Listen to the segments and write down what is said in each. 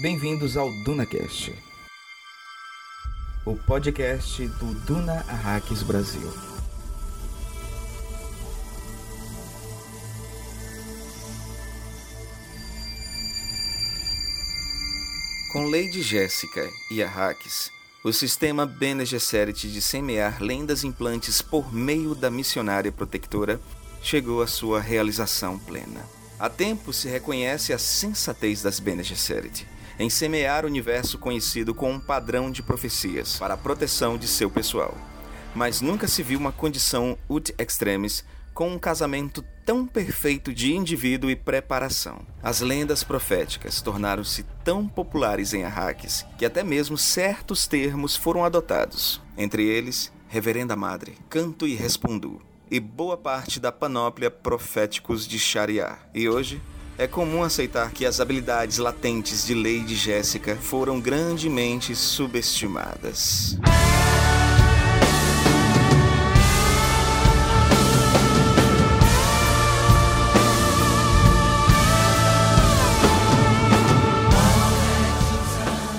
Bem-vindos ao DunaCast, o podcast do Duna Arrakis Brasil. Com Lady Jéssica e Arrakis, o sistema Bene Gesserit de semear lendas implantes por meio da missionária protectora chegou à sua realização plena. Há tempo se reconhece a sensatez das Bene Gesserit em semear o universo conhecido com um padrão de profecias para a proteção de seu pessoal. Mas nunca se viu uma condição ut extremis com um casamento tão perfeito de indivíduo e preparação. As lendas proféticas tornaram-se tão populares em Arrakis que até mesmo certos termos foram adotados, entre eles Reverenda Madre, Canto e Respondu, e boa parte da panóplia Proféticos de Shariar. E hoje, é comum aceitar que as habilidades latentes de Lady Jéssica foram grandemente subestimadas.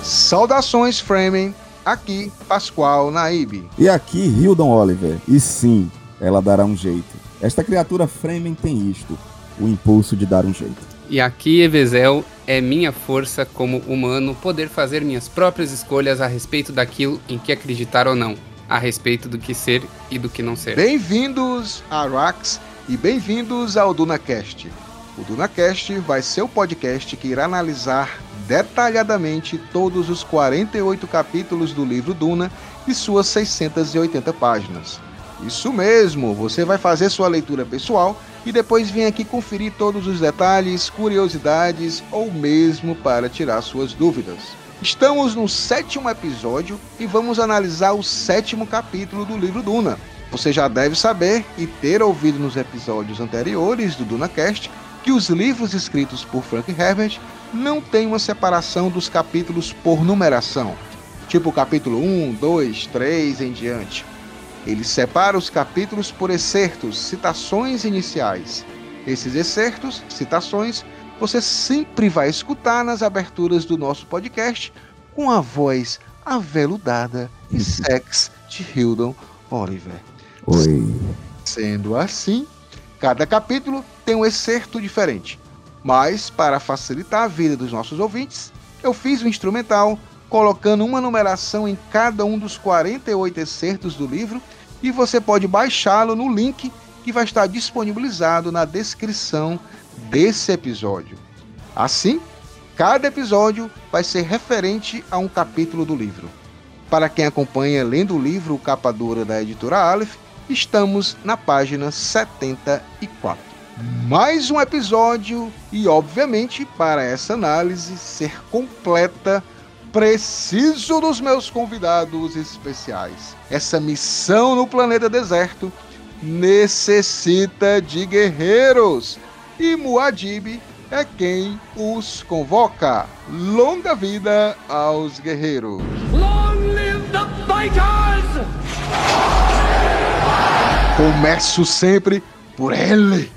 Saudações, Framing. Aqui, Pascoal Naib. E aqui, Hildon Oliver. E sim, ela dará um jeito. Esta criatura Fremen tem isto: o impulso de dar um jeito. E aqui, Evezel, é minha força como humano poder fazer minhas próprias escolhas a respeito daquilo em que acreditar ou não, a respeito do que ser e do que não ser. Bem-vindos a Rax e bem-vindos ao DunaCast. O DunaCast vai ser o podcast que irá analisar detalhadamente todos os 48 capítulos do livro Duna e suas 680 páginas. Isso mesmo, você vai fazer sua leitura pessoal e depois vem aqui conferir todos os detalhes, curiosidades ou mesmo para tirar suas dúvidas. Estamos no sétimo episódio e vamos analisar o sétimo capítulo do livro Duna. Você já deve saber e ter ouvido nos episódios anteriores do DunaCast que os livros escritos por Frank Herbert não têm uma separação dos capítulos por numeração, tipo capítulo 1, 2, 3 em diante. Ele separa os capítulos por excertos, citações iniciais. Esses excertos, citações, você sempre vai escutar nas aberturas do nosso podcast com a voz aveludada e sex de Hildon Oliver. Oi. Sendo assim, cada capítulo tem um excerto diferente. Mas, para facilitar a vida dos nossos ouvintes, eu fiz o um instrumental colocando uma numeração em cada um dos 48 excertos do livro e você pode baixá-lo no link que vai estar disponibilizado na descrição desse episódio. Assim, cada episódio vai ser referente a um capítulo do livro. Para quem acompanha lendo o livro Capa Dura da editora Aleph, estamos na página 74 mais um episódio e, obviamente, para essa análise ser completa, preciso dos meus convidados especiais. Essa missão no planeta deserto necessita de guerreiros e Muad'Dib é quem os convoca. Longa vida aos guerreiros. Long live the fighters! Começo sempre por ele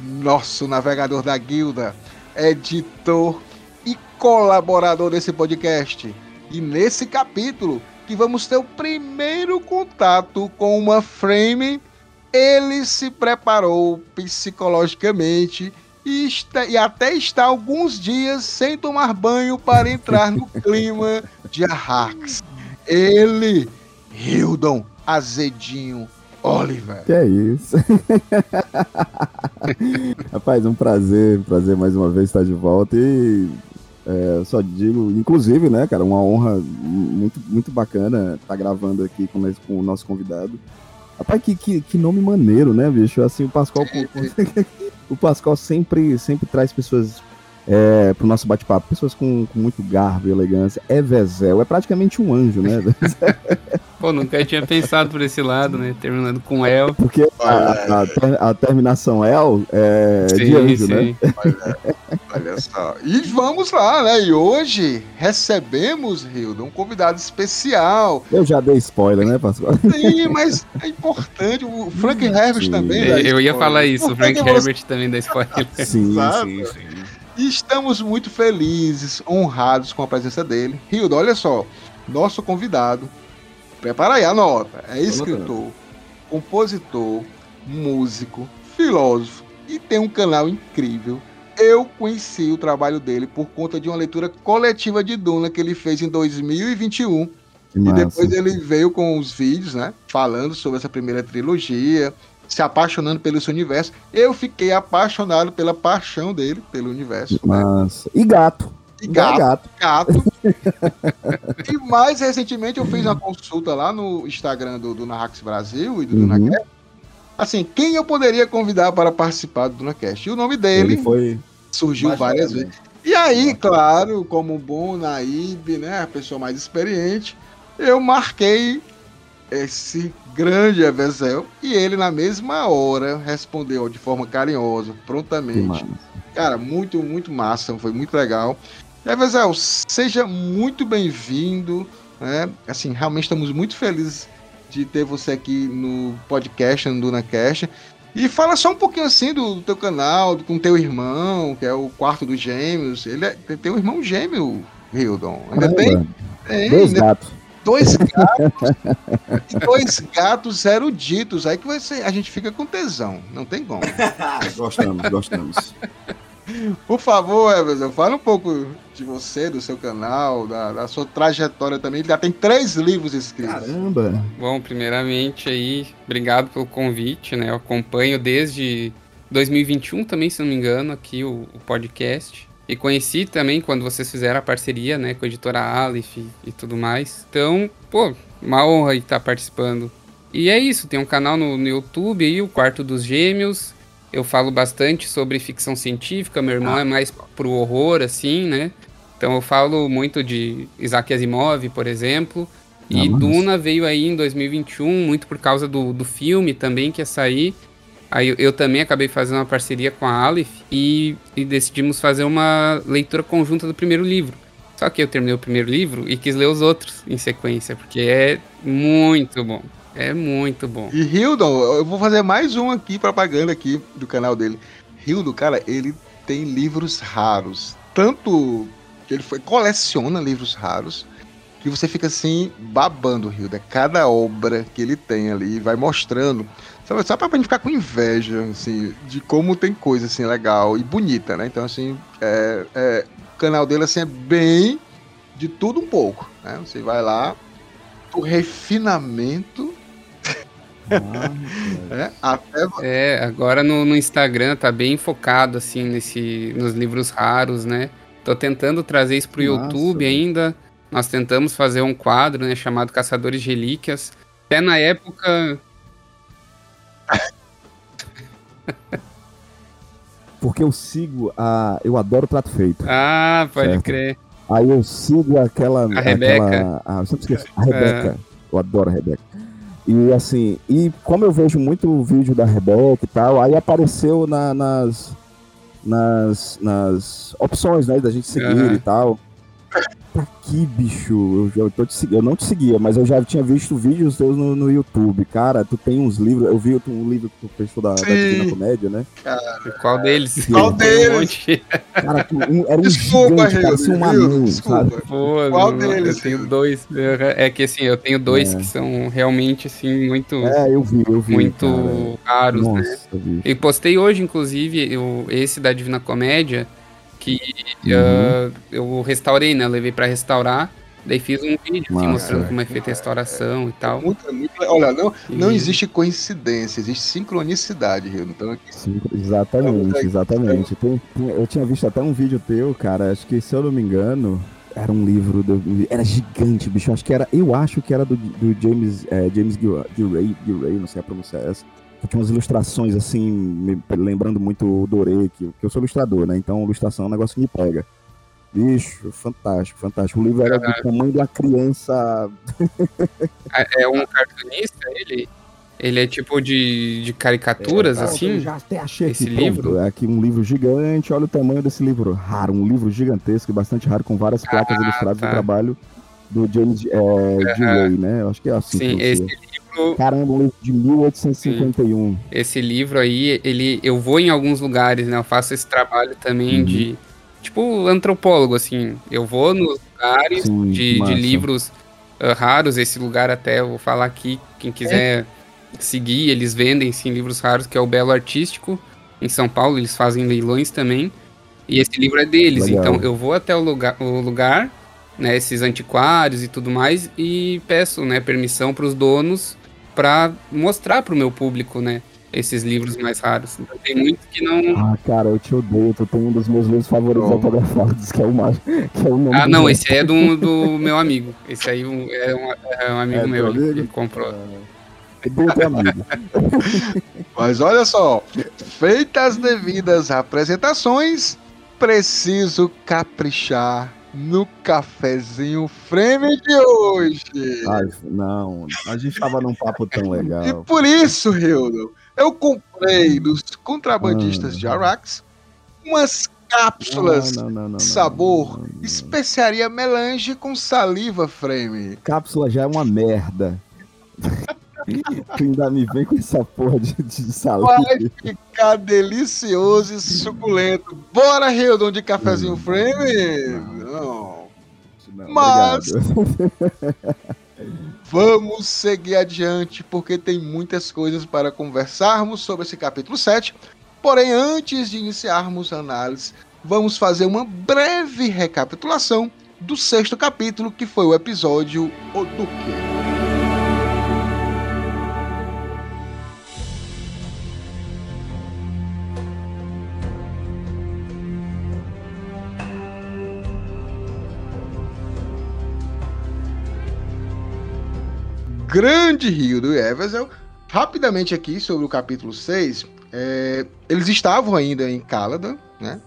nosso navegador da guilda, editor e colaborador desse podcast. E nesse capítulo, que vamos ter o primeiro contato com uma frame, ele se preparou psicologicamente e, está, e até está alguns dias sem tomar banho para entrar no clima de Arrax. Ele, Hildon Azedinho Oliver. Que é isso. Rapaz, um prazer, prazer mais uma vez estar de volta e é, só digo, inclusive, né, cara, uma honra muito, muito bacana estar gravando aqui com, com o nosso convidado. Rapaz, que, que, que nome maneiro, né, bicho? Assim, o Pascoal. o Pascoal sempre, sempre traz pessoas é, pro nosso bate-papo, pessoas com, com, muito garbo e elegância. É Vezel, é praticamente um anjo, né? Pô, nunca tinha pensado por esse lado, né? Terminando com El. Porque a, a, a terminação El é sim, de anjo, né? sim. né? Olha, olha só. E vamos lá, né? E hoje recebemos, Hilda, um convidado especial. Eu já dei spoiler, né, Pascoal? Sim, mas é importante. O Frank Herbert sim. também. Eu ia falar isso, o Frank Herbert você... também dá spoiler. Sim, sim, sim. Estamos muito felizes, honrados com a presença dele. Rildo, olha só, nosso convidado, prepara aí a nota, é escritor, compositor, músico, filósofo e tem um canal incrível. Eu conheci o trabalho dele por conta de uma leitura coletiva de Duna que ele fez em 2021. E depois ele veio com os vídeos, né? Falando sobre essa primeira trilogia, se apaixonando pelo seu universo. Eu fiquei apaixonado pela paixão dele pelo universo. Né? E gato. E gato. Gato. gato. e mais recentemente eu fiz uma consulta lá no Instagram do, do Narrax Brasil e do uhum. DunaCast. Assim, quem eu poderia convidar para participar do DunaCast? E o nome dele foi... surgiu várias vezes. E aí, claro, como bom Naíbe, né, a pessoa mais experiente, eu marquei esse grande Evezel e ele na mesma hora respondeu de forma carinhosa, prontamente. Cara, muito, muito massa, foi muito legal. Evezel, seja muito bem-vindo, né? Assim, realmente estamos muito felizes de ter você aqui no podcast, no DunaCast. E fala só um pouquinho assim do, do teu canal, com teu irmão, que é o quarto dos gêmeos. Ele é, tem um irmão gêmeo, Hildon. Ainda tem? tem Dois ainda, gatos. Dois gatos. dois gatos eruditos. Aí que vai ser, a gente fica com tesão. Não tem como. gostamos, gostamos. Por favor, Everson, fala um pouco de você, do seu canal, da, da, sua trajetória também. Já tem três livros escritos. Caramba! Bom, primeiramente aí, obrigado pelo convite, né? Eu acompanho desde 2021 também, se não me engano, aqui o, o podcast. E conheci também quando vocês fizeram a parceria, né, com a editora Aleph e, tudo mais. Então, pô, uma honra estar participando. E é isso, tem um canal no, no YouTube aí, o Quarto dos Gêmeos. Eu falo bastante sobre ficção científica, meu irmão ah. é mais pro horror, assim, né? Então eu falo muito de Isaac Asimov, por exemplo. E ah, Duna veio aí em 2021, muito por causa do, do filme também que ia sair. Aí eu, também acabei fazendo uma parceria com a Aleph e, e, decidimos fazer uma leitura conjunta do primeiro livro. Só que eu terminei o primeiro livro e quis ler os outros em sequência, porque é muito bom. É muito bom. E Hildon, eu vou fazer mais um aqui, propaganda aqui do canal dele. Hildon, cara, ele tem livros raros. Tanto que ele foi, coleciona livros raros, que você fica assim, babando, Hilda. Cada obra que ele tem ali, vai mostrando só, só pra gente ficar com inveja, assim, de como tem coisa, assim, legal e bonita, né? Então, assim, é, é, o canal dele, assim, é bem de tudo um pouco, né? Você vai lá, o refinamento... Ah, é, até... é, agora no, no, Instagram tá bem focado, assim, nesse, nos livros raros, né? Tô tentando trazer isso pro Nossa, YouTube ainda. Nós tentamos fazer um quadro, né, chamado Caçadores de Relíquias. Até na época Porque eu sigo a. Eu adoro prato feito. Ah, pode certo? crer. Aí eu sigo aquela. A aquela, Rebeca. A, eu sempre esqueço. A Rebeca. É. Eu adoro a Rebeca. E assim, e como eu vejo muito vídeo da Rebeca e tal, aí apareceu na, nas, nas, nas opções, né, da gente seguir uhum. e tal pra aqui, bicho? Eu, eu, tô te, eu não te seguia, mas eu já tinha visto vídeos teus no, no YouTube. Cara, tu tem uns livros. Eu vi um livro que tu fez da, da Divina Comédia, né? Cara, qual deles? Qual deles? Cara, tu, um, era um desculpa, gigante, cara, assim, um anão, sabe? Pô, qual não, deles? Eu tenho dois. É que assim, eu tenho dois é. que são realmente, assim, muito. É, eu vi, eu vi. Muito cara. raros, né? Nossa, né? E postei hoje, inclusive, eu, esse da Divina Comédia que uhum. uh, eu restaurei, né? Eu levei para restaurar. Daí fiz um vídeo assim, mostrando como é feita a restauração e tal. Muito, muito, olha, não, e... não existe coincidência, existe sincronicidade, Rio. Então aqui... Sim, exatamente, exatamente. Tem, tem, eu tinha visto até um vídeo teu, cara, acho que se eu não me engano, era um livro, do, era gigante, bicho. Acho que era, eu acho que era do, do James, é, James Gilray, Gilray, não sei a pronúncia é essa tinha umas ilustrações assim, me lembrando muito o Doré, que, que eu sou ilustrador, né? Então, ilustração é um negócio que me pega. Bicho, fantástico, fantástico. O livro era do tamanho uma criança. É, é um cartunista, ele? Ele é tipo de, de caricaturas, é, assim? Eu já até achei esse aqui, livro. Pronto, é aqui um livro gigante, olha o tamanho desse livro raro, um livro gigantesco, bastante raro, com várias placas ah, ilustradas tá. do trabalho do James é, uhum. Ray, né? Eu acho que é assim. Sim, esse livro. Caramba, um livro de 1851. Sim. Esse livro aí, ele, eu vou em alguns lugares, né? Eu faço esse trabalho também uhum. de, tipo antropólogo, assim. Eu vou nos lugares Sim, de, de livros ah, raros. Esse lugar até eu vou falar aqui, quem quiser seguir, eles vendem sim livros raros, que é o Belo Artístico, em São Paulo. Eles fazem leilões também. E esse livro é deles. Legal. Então eu vou até o lugar, o lugar, né, esses antiquários e tudo mais, e peço, né, permissão para os donos para mostrar para o meu público, né, esses livros mais raros. Então, tem muito que não. Ah, cara, eu te odeio. Tu tem um dos meus livros favoritos Oh. autografados, que é o mais. Que é o nome Ah, não, esse aí é do, do meu amigo. Esse aí é um, é um amigo É meu ele- amigo? ele comprou. É. Mas olha só, feitas as devidas apresentações, preciso caprichar no cafezinho frame de hoje. Ai, não, a gente tava num papo tão E legal. por isso, Hildo, eu comprei dos contrabandistas Ah. de Arax umas cápsulas Não, não, não, sabor especiaria melange com saliva frame. Cápsula já é uma merda. Tu ainda me vem com essa porra de, de saliva. Vai ficar delicioso e suculento. Bora, Hildon, de cafezinho frame? Não. Não, Mas-. Vamos seguir adiante, porque tem muitas coisas para conversarmos sobre esse capítulo 7. Porém, antes de iniciarmos a análise, vamos fazer uma breve recapitulação do sexto capítulo, que foi o episódio O Duque. Grande Rio do Eversel. Rapidamente aqui sobre o capítulo 6, é, eles estavam ainda em Caladan, né?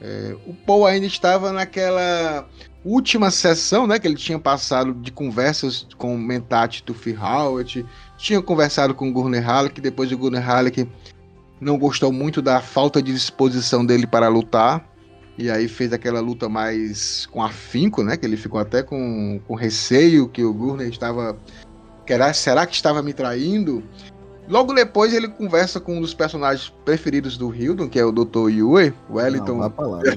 É, o Paul ainda estava naquela última sessão, né? Que ele tinha passado de conversas com Mentat Tufi Howard, tinha conversado com Gurner Halleck, depois o Gurner Halleck não gostou muito da falta de disposição dele para lutar, e aí fez aquela luta mais com afinco, né? Que ele ficou até com, com receio que o Gurner estava Será, será que estava me traindo? Logo depois ele conversa com um dos personagens preferidos do Hildon, que é o Dr. Yue, Wellington. Não, pra lá.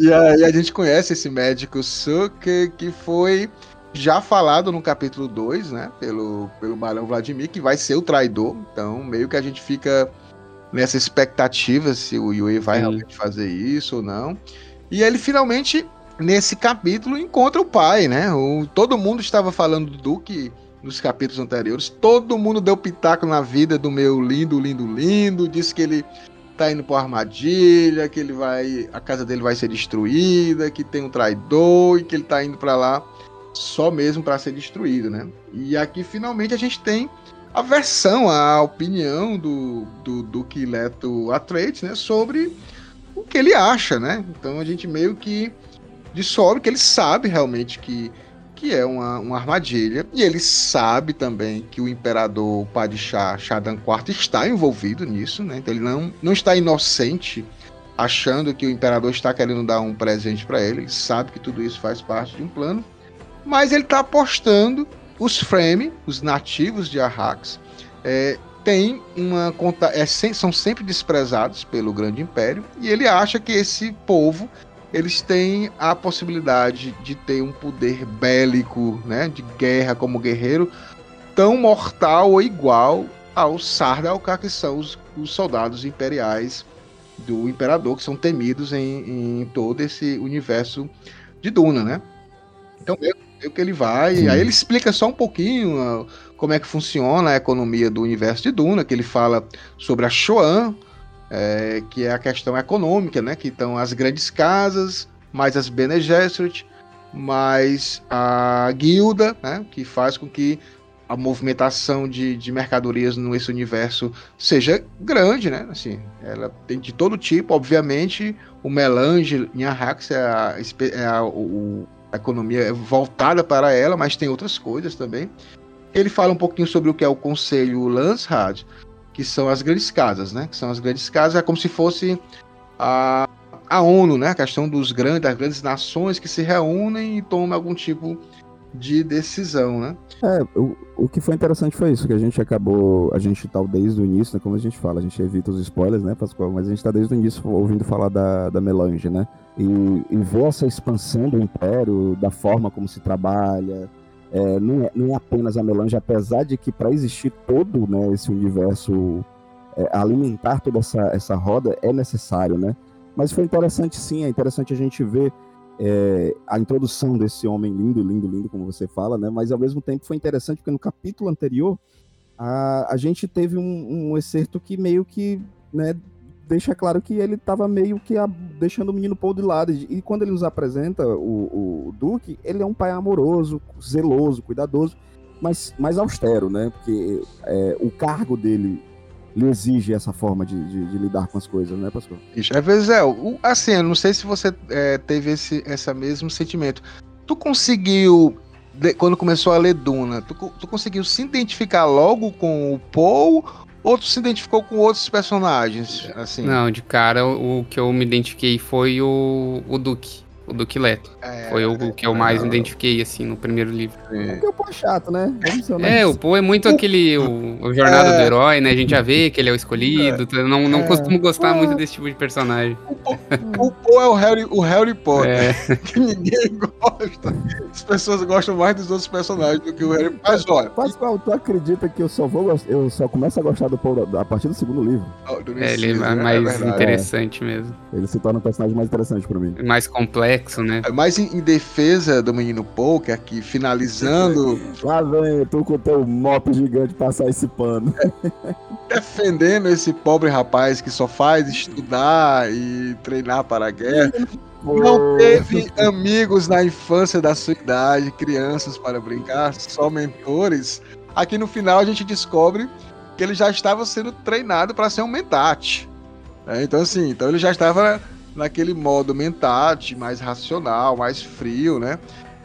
E aí a gente conhece esse médico Suke, que foi já falado no capítulo 2, né? Pelo, pelo Barão Vladimir, que vai ser o traidor. Então, meio que a gente fica nessa expectativa se o Yue vai Sim. realmente fazer isso ou não. E ele finalmente, nesse capítulo, encontra o pai, né? O, todo mundo estava falando do Duque nos capítulos anteriores. Todo mundo deu pitaco na vida do meu lindo, lindo, lindo. Disse que ele tá indo pra armadilha, que ele vai. A casa dele vai ser destruída, que tem um traidor e que ele tá indo pra lá só mesmo para ser destruído, né? E aqui finalmente a gente tem a versão, a opinião do, do Duque Leto Atreides, né? Sobre o que ele acha, né? Então a gente meio que dissolve que ele sabe realmente que, que é uma, uma armadilha. E ele sabe também que o imperador Padishah Shadan IV está envolvido nisso, né? Então ele não, não está inocente achando que o imperador está querendo dar um presente para ele. Ele sabe que tudo isso faz parte de um plano. Mas ele está apostando os Frame, os nativos de Arrax, é, tem uma conta, é, são sempre desprezados pelo Grande Império e ele acha que esse povo eles têm a possibilidade de ter um poder bélico, né, de guerra como guerreiro, tão mortal ou igual aos Sardaukar, que são os, os soldados imperiais do imperador, que são temidos em, em todo esse universo de Duna, né? Então, meio, meio que ele vai, Sim. aí ele explica só um pouquinho ah, como é que funciona a economia do universo de Duna, que ele fala sobre a Shoan, é, que é a questão econômica, né? Que estão as grandes casas, mais as Bene Gesserit, mais a guilda, né? Que faz com que a movimentação de, de mercadorias nesse universo seja grande, né? Assim, ela tem de todo tipo, obviamente, o melange em Arrax é a, é a, o- a economia é voltada para ela, mas tem outras coisas também. Ele fala um pouquinho sobre o que é o Conselho Lansrad, que são as grandes casas, né? Que são as grandes casas, é como se fosse a, a ONU, né? A questão dos grandes, das grandes nações que se reúnem e tomam algum tipo de decisão, né? É, o, o que foi interessante foi isso, que a gente acabou, a gente tá desde o início, né, como a gente fala, a gente evita os spoilers, né, Pascoal, mas a gente tá desde o início ouvindo falar da, da Melange, né, e, e ver essa expansão do Império, da forma como se trabalha, é, não, é, não é apenas a Melange, apesar de que para existir todo né, esse universo, é, alimentar toda essa, essa roda é necessário, né, mas foi interessante sim, é interessante a gente ver é, a introdução desse homem lindo, lindo, lindo, como você fala, né? Mas ao mesmo tempo foi interessante porque no capítulo anterior a, a gente teve um, um excerto que meio que, né, deixa claro que ele estava meio que a, deixando o menino Paul de lado. E quando ele nos apresenta o, o Duque, ele é um pai amoroso, zeloso, cuidadoso, mas mais austero, né? Porque é, o cargo dele lhe exige essa forma de, de, de, lidar com as coisas, né? Isso, às vezes é. Assim, eu não sei se você é, teve esse essa mesmo sentimento. Tu conseguiu, quando começou a ler Duna, tu, tu conseguiu se identificar logo com o Paul ou se identificou com outros personagens? Assim? Não, de cara o, que eu me identifiquei foi o, o Duque o Duque Leto. É, Foi o que eu mais identifiquei, assim, no primeiro livro. É. Porque o Poe é chato, né? É, o Poe é muito aquele. O, o Jornada é. do Herói, né? A gente já vê que ele é o escolhido. É. Não, não é. costumo gostar muito desse tipo de personagem. O, Poe é o Harry, o Harry Potter. É. Que ninguém gosta. As pessoas gostam mais dos outros personagens do que o Harry Potter. Mas olha. Pascoal, tu acredita que eu só vou eu só começo a gostar do Poe a partir do segundo livro? é, ele é né? mais interessante mesmo. Ele se torna um personagem mais interessante pra mim. Mais complexo complexo, né? É mais em, em defesa do menino Paul, que aqui finalizando. Lá vem, tu com o teu mop gigante passar esse pano. É, defendendo esse pobre rapaz que só faz estudar e treinar para a guerra. Não teve amigos na infância da sua idade, crianças para brincar, só mentores. Aqui no final a gente descobre que ele já estava sendo treinado para ser um mentate. É, então, assim, então ele já estava naquele modo mentate, mais racional, mais frio, né?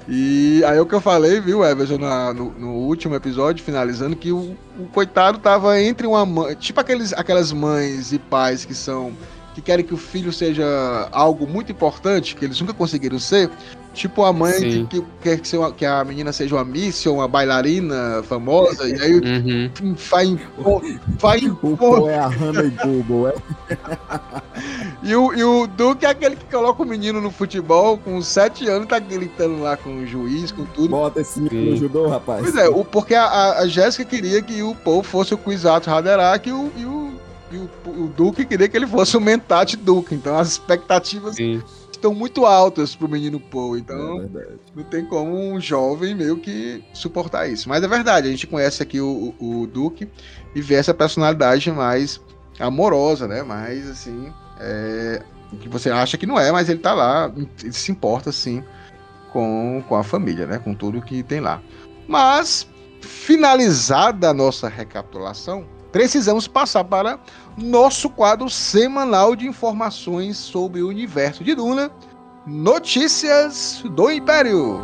E aí o que eu falei, viu, Everson, no, no, último episódio, finalizando, que o, o, coitado tava entre uma mãe. Tipo aqueles, aquelas mães e pais que são. que querem que o filho seja algo muito importante, que eles nunca conseguiram ser. Tipo a mãe que, que, quer que, uma, que, a menina seja uma miss ou uma bailarina famosa, e aí uhum. vai impor. Vai impor. é a Hannah e Google, é. e, o, e o Duque é aquele que coloca o menino no futebol com 7 anos, tá gritando lá com o juiz, com tudo. Bota esse menino ajudou, rapaz. Pois é, o, porque a, a Jéssica queria que o Paul fosse o Kuizato Haderach e o, e o, e o, o Duque queria que ele fosse o Mentate Duque. Então as expectativas. Sim estão muito altas pro menino Paul. Então, é não tem como um jovem meio que suportar isso. Mas é verdade, a gente conhece aqui o, o Duke e vê essa personalidade mais amorosa, né? Mais assim. É, que você acha que não é, mas ele tá lá, ele se importa sim com, com a família, né? Com tudo que tem lá. Mas, finalizada a nossa recapitulação, precisamos passar para nosso quadro semanal de informações sobre o universo de Duna, Notícias do Império.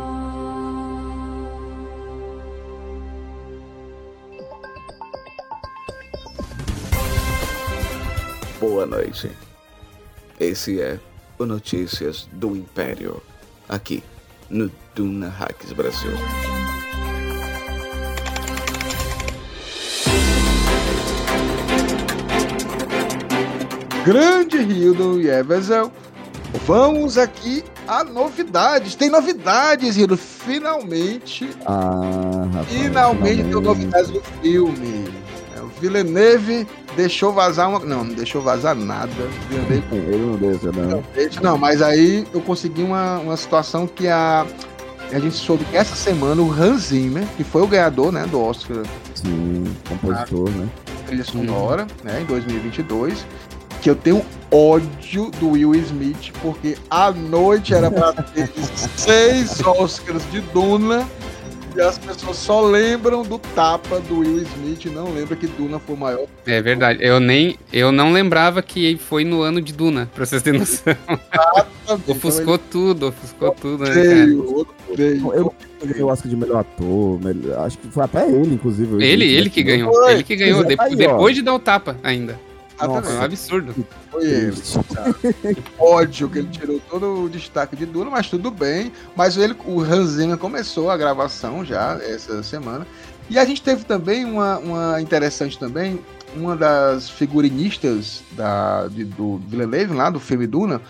Boa noite. Esse é o Notícias do Império, aqui no Duna Hacks Brasil. Grande Hildon e Everzel. Vamos aqui a novidades. Tem novidades, Hildon. Finalmente. Ah, rapaz, finalmente, tem novidades do filme. É, o Villeneuve deixou vazar uma. Não, não deixou vazar nada. Villeneuve... Ele não deixa, não. Não, mas aí eu consegui uma, uma situação que a. A gente soube que essa semana o Hans Zimmer, que foi o ganhador né, do Oscar. Sim, compositor, né? Trilha sonora, né, em 2022 que eu tenho ódio do Will Smith, porque a noite era pra ter seis Oscars de Duna e as pessoas só lembram do tapa do Will Smith e não lembram que Duna foi o maior. É verdade. Eu nem eu não lembrava que foi no ano de Duna, pra vocês terem noção. ofuscou então, tudo, ofuscou tudo, né, Eu, eu ganhei o Oscar de melhor ator, acho que foi até ele, inclusive. Ele, ele que ganhou. Foi. Ele que ganhou, de, aí, depois ó. de dar o tapa ainda. Exatamente. Foi um absurdo. Foi ele. ódio que ele tirou todo o destaque de Duna, mas tudo bem. Mas ele, o Hans Zimmer começou a gravação já essa semana. E a gente teve também uma, uma interessante também, uma das figurinistas da, de, do Villeneuve, lá do filme Duna,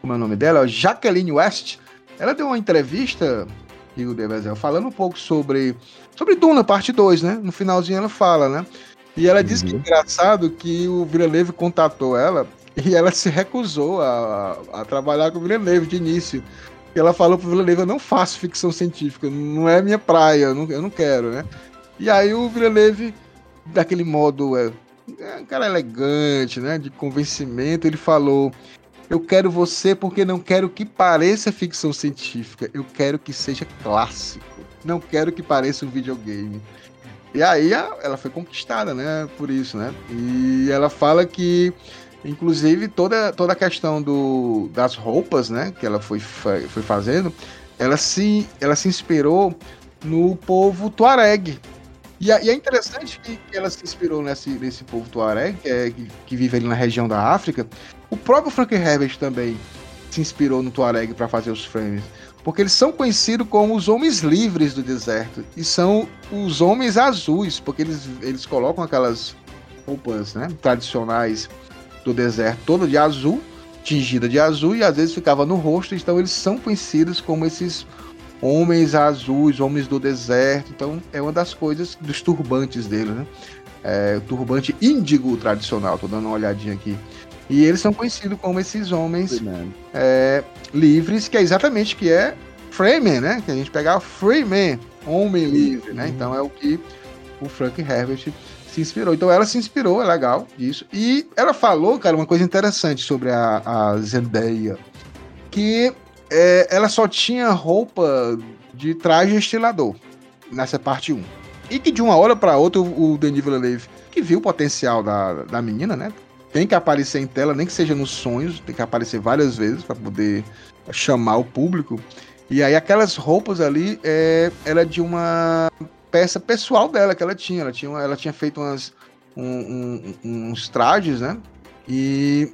como é o nome dela, Jacqueline West. Ela deu uma entrevista, Rio Devezel, falando um pouco sobre, sobre Duna, parte 2, né? No finalzinho ela fala, né? E ela uhum. disse que é engraçado que o Villeneuve contatou ela e ela se recusou a, a trabalhar com o Villeneuve de início. Ela falou pro Villeneuve, eu não faço ficção científica, não é minha praia, eu não, eu não quero, né? E aí o Villeneuve, daquele modo, é, é um cara elegante, né? De convencimento, ele falou: Eu quero você porque não quero que pareça ficção científica, eu quero que seja clássico. Não quero que pareça um videogame. E aí ela foi conquistada, né? Por isso, né? E ela fala que, inclusive, toda, toda a questão do, das roupas, né? Que ela foi, foi fazendo, ela se, ela se inspirou no povo Tuareg, e, é interessante que, ela se inspirou nesse, nesse povo tuareg, que, é, que, vive ali na região da África. O próprio Frank Herbert também se inspirou no tuareg para fazer os frames. Porque eles são conhecidos como os homens livres do deserto. E são os homens azuis, porque eles, eles colocam aquelas roupas né, tradicionais do deserto, toda de azul, tingida de azul, e às vezes ficava no rosto. Então eles são conhecidos como esses homens azuis, homens do deserto. Então é uma das coisas dos turbantes dele, né? É, o turbante índigo tradicional, tô dando uma olhadinha aqui. E eles são conhecidos como esses homens é, livres, que é exatamente que é Freeman, né? Que a gente pega Freeman, homem livre, né? Uhum. Então é o que o Frank Herbert se inspirou. Então ela se inspirou, é legal isso. E ela falou, cara, uma coisa interessante sobre a, a Zendaya, que é, ela só tinha roupa de traje estilador nessa parte 1. E que de uma hora para outra o, Denis Villeneuve, que viu o potencial da, da menina, né? Tem que aparecer em tela, nem que seja nos sonhos, tem que aparecer várias vezes para poder chamar o público. E aí aquelas roupas ali, é, era de uma peça pessoal dela que ela tinha. Ela tinha, ela tinha feito umas, um, um, uns trajes, né? E,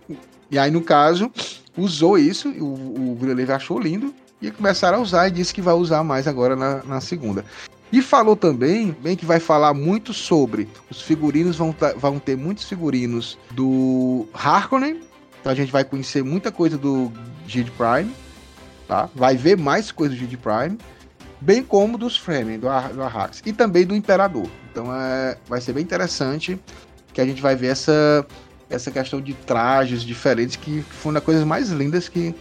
e aí, no caso, usou isso, o, o Villeneuve achou lindo, e começaram a usar e disse que vai usar mais agora na, na segunda. E falou também, bem que vai falar muito sobre os figurinos, vão, vão ter muitos figurinos do Harkonnen, então a gente vai conhecer muita coisa do Gid Prime, tá? Vai ver mais coisas do Gid Prime, bem como dos Fremen, do, Ar, do Arrax, e também do Imperador. Então é, vai ser bem interessante que a gente vai ver essa essa questão de trajes diferentes, que foi uma das coisas mais lindas que,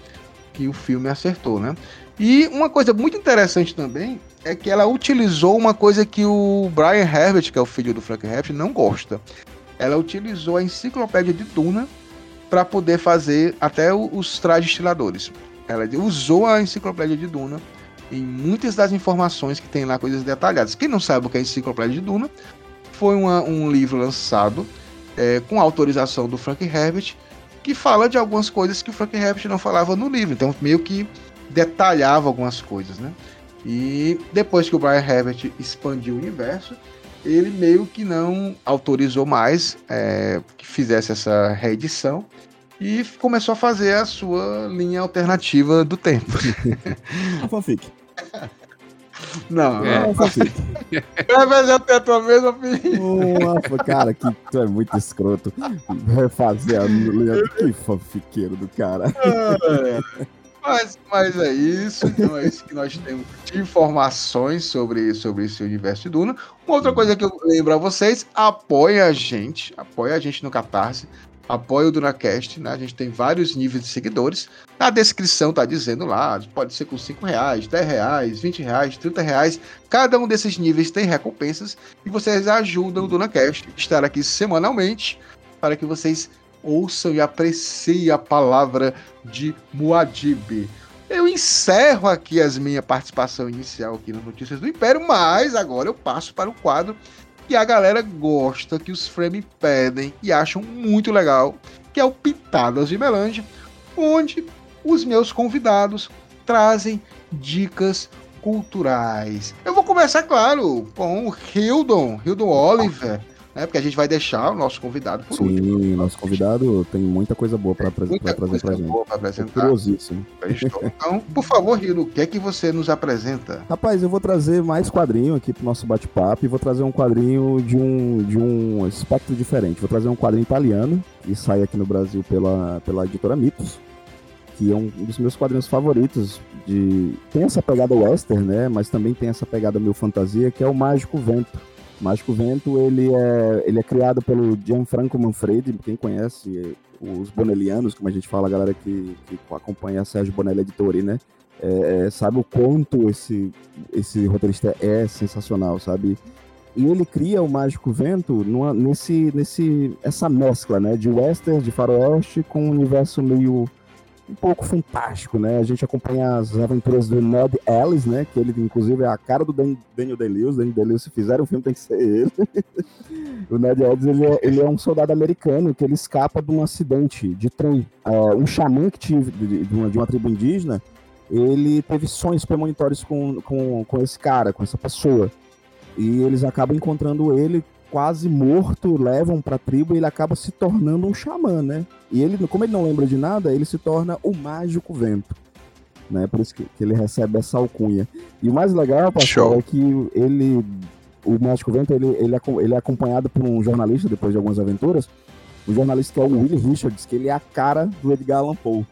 que o filme acertou, né? E uma coisa muito interessante também é que ela utilizou uma coisa que o Brian Herbert, que é o filho do Frank Herbert, não gosta. Ela utilizou a enciclopédia de Duna para poder fazer até os trajes estiladores. Ela usou a enciclopédia de Duna em muitas das informações que tem lá, coisas detalhadas. Quem não sabe o que é a enciclopédia de Duna, foi uma, um livro lançado é, com autorização do Frank Herbert, que fala de algumas coisas que o Frank Herbert não falava no livro. Então, meio que detalhava algumas coisas, né? E depois que o Brian Herbert expandiu o universo, ele meio que não autorizou mais é, que fizesse essa reedição e começou a fazer a sua linha alternativa do tempo. fanfic. Não, é. não. Mas eu tenho a tua mesma opinião. Nossa, cara, que tu é muito escroto. Refazer a linha. Que fanfiqueiro do cara. É. Mas, mas é isso, então é isso que nós temos de informações sobre, sobre esse universo de Duna. Uma outra coisa que eu lembro a vocês, apoia a gente, apoia a gente no Catarse apoia o DunaCast, né? A gente tem vários níveis de seguidores. Na descrição tá dizendo lá, pode ser com 5 reais, 10 reais, 20 reais, 30 reais. Cada um desses níveis tem recompensas e vocês ajudam o DunaCast a estar aqui semanalmente para que vocês ouçam e apreciem a palavra de Muad'Dib. Eu encerro aqui as minha participação inicial aqui nas Notícias do Império, mas agora eu passo para o quadro que a galera gosta, que os frame pedem e acham muito legal, que é o Pitadas de Melange, onde os meus convidados trazem dicas culturais. Eu vou começar, claro, com o Hildon, Hildon Oliver, né? Porque a gente vai deixar o nosso convidado por Sim, último. nosso convidado tem muita coisa boa para trazer coisa gente. boa para apresentar. Curiosíssimo. Então, por favor, Rilo, o que é que você nos apresenta? Rapaz, eu vou trazer mais quadrinho aqui pro nosso bate-papo e vou trazer um quadrinho de um, de um espectro diferente. Vou trazer um quadrinho italiano que sai aqui no Brasil pela, pela editora Mitos, que é um dos meus quadrinhos favoritos. De... Tem essa pegada western, né? Mas também tem essa pegada meio fantasia, que é o Mágico Vento. Mágico Vento, ele é, ele é criado pelo Gianfranco Manfredi, quem conhece os bonellianos, como a gente fala, a galera que, que acompanha a Sérgio Bonelli Editori, né? É, sabe o quanto esse, esse roteirista é sensacional, sabe? E ele cria o Mágico Vento numa, nesse, nesse, essa mescla, né? De western, de faroeste, com um universo meio um pouco fantástico, né? A gente acompanha as aventuras do Ned Ellis, né? Que ele, inclusive, é a cara do Dan Daniel Day-Lewis. Daniel Day-Lewis, se fizer um filme, tem que ser ele. o Ned Ellis, ele é, ele é, um soldado americano que ele escapa de um acidente de trem. Uh, um xamã que tive, de, de, uma, de uma tribo indígena, ele teve sonhos premonitórios com, com, com esse cara, com essa pessoa. E eles acabam encontrando ele quase morto, levam pra tribo e ele acaba se tornando um xamã, né? E ele, como ele não lembra de nada, ele se torna o Mágico Vento. Né? Por isso que, que ele recebe essa alcunha. E o mais legal, pastor, é que ele, o Mágico Vento, ele, ele, é, ele é acompanhado por um jornalista depois de algumas aventuras. O jornalista que é o Willie Richards, que ele é a cara do Edgar Allan Poe.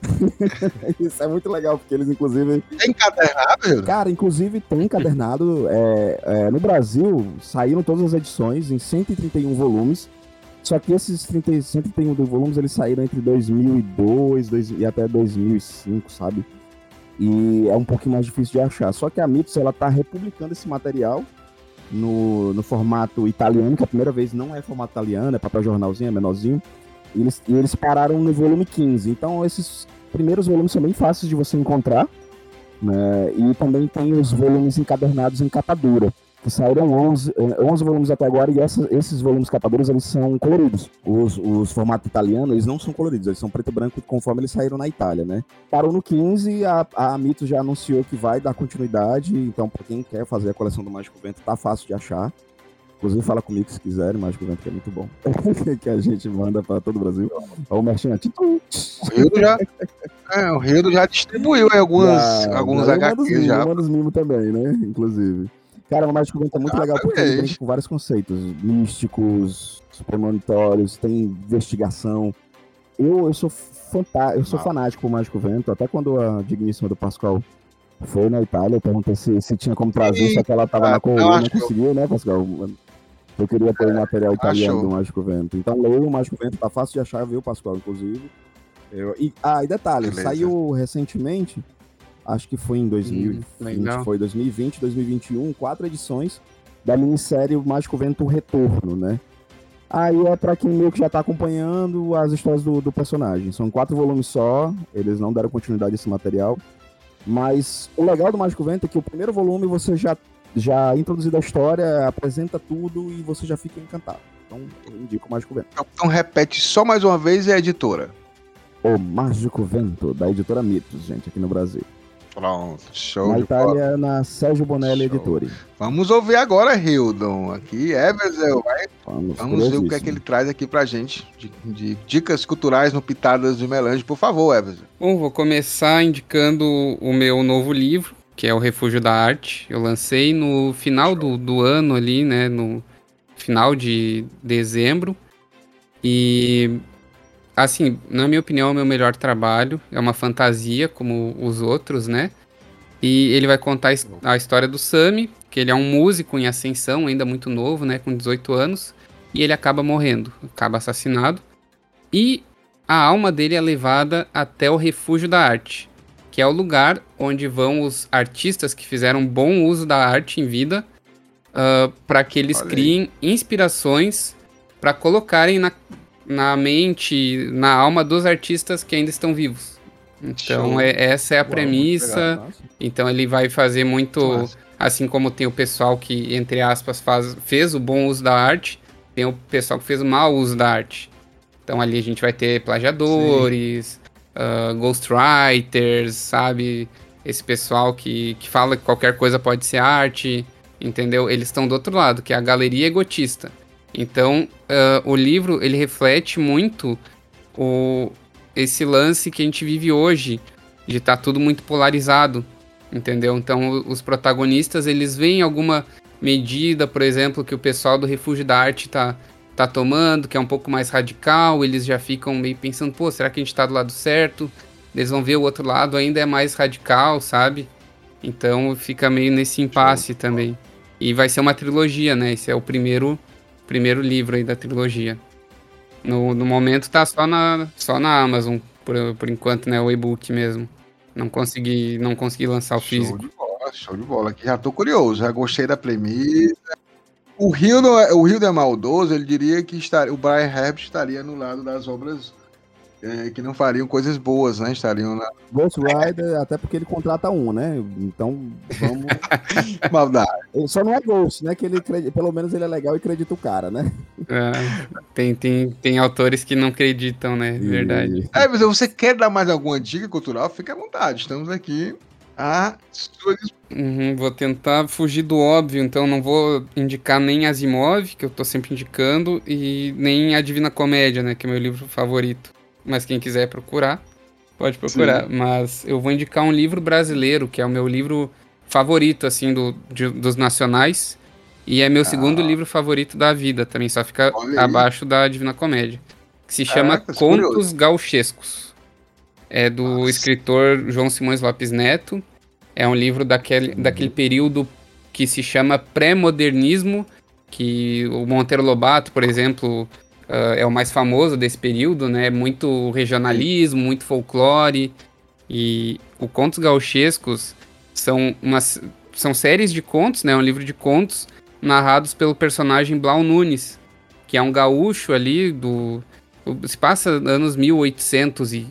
Isso é muito legal, porque eles, inclusive. Tem encadernado? Cara, inclusive tem encadernado. É, é, no Brasil, saíram todas as edições em 131 volumes. Só que esses 30, 131 volumes eles saíram entre 2002 dois, e até 2005, sabe? E é um pouquinho mais difícil de achar. Só que a Mitos ela tá republicando esse material no, no formato italiano, que a primeira vez não é formato italiano, é papel jornalzinho, é menorzinho. E eles, eles pararam no volume 15. Então, esses primeiros volumes são bem fáceis de você encontrar. Né? E também tem os volumes encadernados em capa dura, que saíram 11, 11 eh, volumes até agora, e essa, esses volumes capa duras, eles são coloridos. Os, os formatos italianos, eles não são coloridos, eles são preto e branco conforme eles saíram na Itália, né? Parou no 15, a, a Mitos já anunciou que vai dar continuidade, então para quem quer fazer a coleção do Mágico Vento, tá fácil de achar. Inclusive, fala comigo se quiserem, Mágico Vento que é muito bom. que a gente manda para todo o Brasil. o Merchan. O Rio já, é, o Rio já distribuiu algumas, já, alguns já HQs já. Manda os mimos também, né? Inclusive. Cara, o Mágico Vento é muito ah, legal porque ele brinca com vários conceitos místicos, premonitórios, tem investigação. Eu, eu sou fantá eu sou ah. fanático do Mágico Vento, até quando a digníssima do Pascoal foi na Itália, eu perguntei se, se tinha como trazer, só que ela tava ah, na coluna, não conseguiu, né, Pascoal? Eu queria ter o um material italiano Achou. do Mágico Vento. Então leia o Mágico Vento, tá fácil de achar, viu, Pascoal, inclusive. Eu, e, ah, e detalhe, Beleza. saiu recentemente, acho que foi em 2020, hum, foi 2020, 2021, quatro edições da minissérie o Mágico Vento Retorno, né? Aí é para quem meio que já tá acompanhando as histórias do, do, personagem. São quatro volumes só, eles não deram continuidade a esse material. Mas o legal do Mágico Vento é que o primeiro volume você já já introduzido a história, apresenta tudo e você já fica encantado. Então, eu indico o Mágico Vento. Então, repete só mais uma vez é a editora. O Mágico Vento, da editora Mitos, gente, aqui no Brasil. Pronto, show Na Itália, na Sérgio Bonelli Editore. Vamos ouvir agora, Hildon. Aqui, Everzel, vai. Vamos, Vamos ver o que é que ele traz aqui pra gente, de, de dicas culturais no Pitadas de Melange. Por favor, Everzel. Bom, vou começar indicando o meu novo livro, que é o Refúgio da Arte. Eu lancei no final do, do ano ali, né? No final de dezembro. E, assim, na minha opinião, é o meu melhor trabalho. É uma fantasia, como os outros, né? E ele vai contar a história do Sami, que ele é um músico em ascensão, ainda muito novo, né? Com 18 anos. E ele acaba morrendo, acaba assassinado. E a alma dele é levada até o Refúgio da Arte que é o lugar onde vão os artistas que fizeram bom uso da arte em vida uh, ah, para que eles criem inspirações para colocarem na, na mente, na alma dos artistas que ainda estão vivos. Então, é, essa é a Uau, premissa. Então, ele vai fazer muito. Assim como tem o pessoal que, entre aspas, faz, fez o bom uso da arte, tem o pessoal que fez o mau uso da arte. Então, ali a gente vai ter plagiadores, uh, ghostwriters, sabe? Esse pessoal que, que fala que qualquer coisa pode ser arte, entendeu? Eles estão do outro lado, que é a galeria egotista. Então, uh, o livro ele reflete muito o, esse lance que a gente vive hoje, de estar tá tudo muito polarizado, entendeu? Então, os protagonistas eles veem alguma medida, por exemplo, que o pessoal do Refúgio da Arte está tá tomando, que é um pouco mais radical, eles já ficam meio pensando, pô, será que a gente está do lado certo? Eles vão ver o outro lado ainda é mais radical, sabe? Então fica meio nesse impasse também. E vai ser uma trilogia, né? Esse é o primeiro primeiro livro aí da trilogia. No, no momento tá só na, só na Amazon, por, por enquanto, né? O e-book mesmo. Não consegui, não consegui lançar o físico. Show de bola, show de bola. Aqui já tô curioso, já gostei da premissa. O Rio, não é, o Rio é maldoso, ele diria que estaria, o Brian Herbst estaria no lado das obras é, que não fariam coisas boas, né? Estariam na. Ghost Rider, até porque ele contrata um, né? Então, vamos. Maldade. Ele só não é Ghost, né? Que ele pelo menos ele é legal e acredita o cara, né? É, tem, tem, tem autores que não acreditam, né? Verdade. É, mas você quer dar mais alguma dica cultural? Fique à vontade. Estamos aqui sua Uhum, vou tentar fugir do óbvio, então não vou indicar nem Asimov, que eu tô sempre indicando, e nem a Divina Comédia, né, que é meu livro favorito mas quem quiser procurar, pode procurar. Sim. Mas eu vou indicar um livro brasileiro, que é o meu livro favorito, assim, do, de, dos nacionais. E é meu ah. segundo livro favorito da vida também, só fica abaixo da Divina Comédia. Que se chama Caraca, Contos curioso. Gauchescos. É do Nossa. escritor João Simões Lopes Neto. É um livro daquele, uhum. daquele período que se chama pré-modernismo, que o Monteiro Lobato, por exemplo, uh, é o mais famoso desse período, né? Muito regionalismo, muito folclore. E o Contos Gauchescos são, umas, são séries de contos, né? Um livro de contos narrados pelo personagem Blau Nunes, que é um gaúcho ali do... Se passa anos 1800 e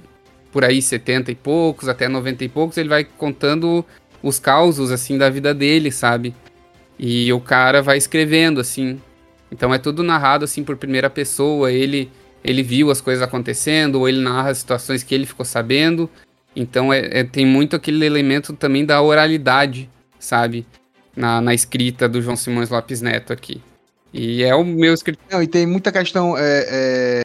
por aí 70 e poucos, até 90 e poucos, ele vai contando os causos, assim, da vida dele, sabe? E o cara vai escrevendo, assim, então é tudo narrado assim por primeira pessoa, ele ele viu as coisas acontecendo, ou ele narra situações que ele ficou sabendo. Então é, é tem muito aquele elemento também da oralidade, sabe? Na, na escrita do João Simões Lopes Neto aqui. E é o meu escritor. E tem muita questão é, é,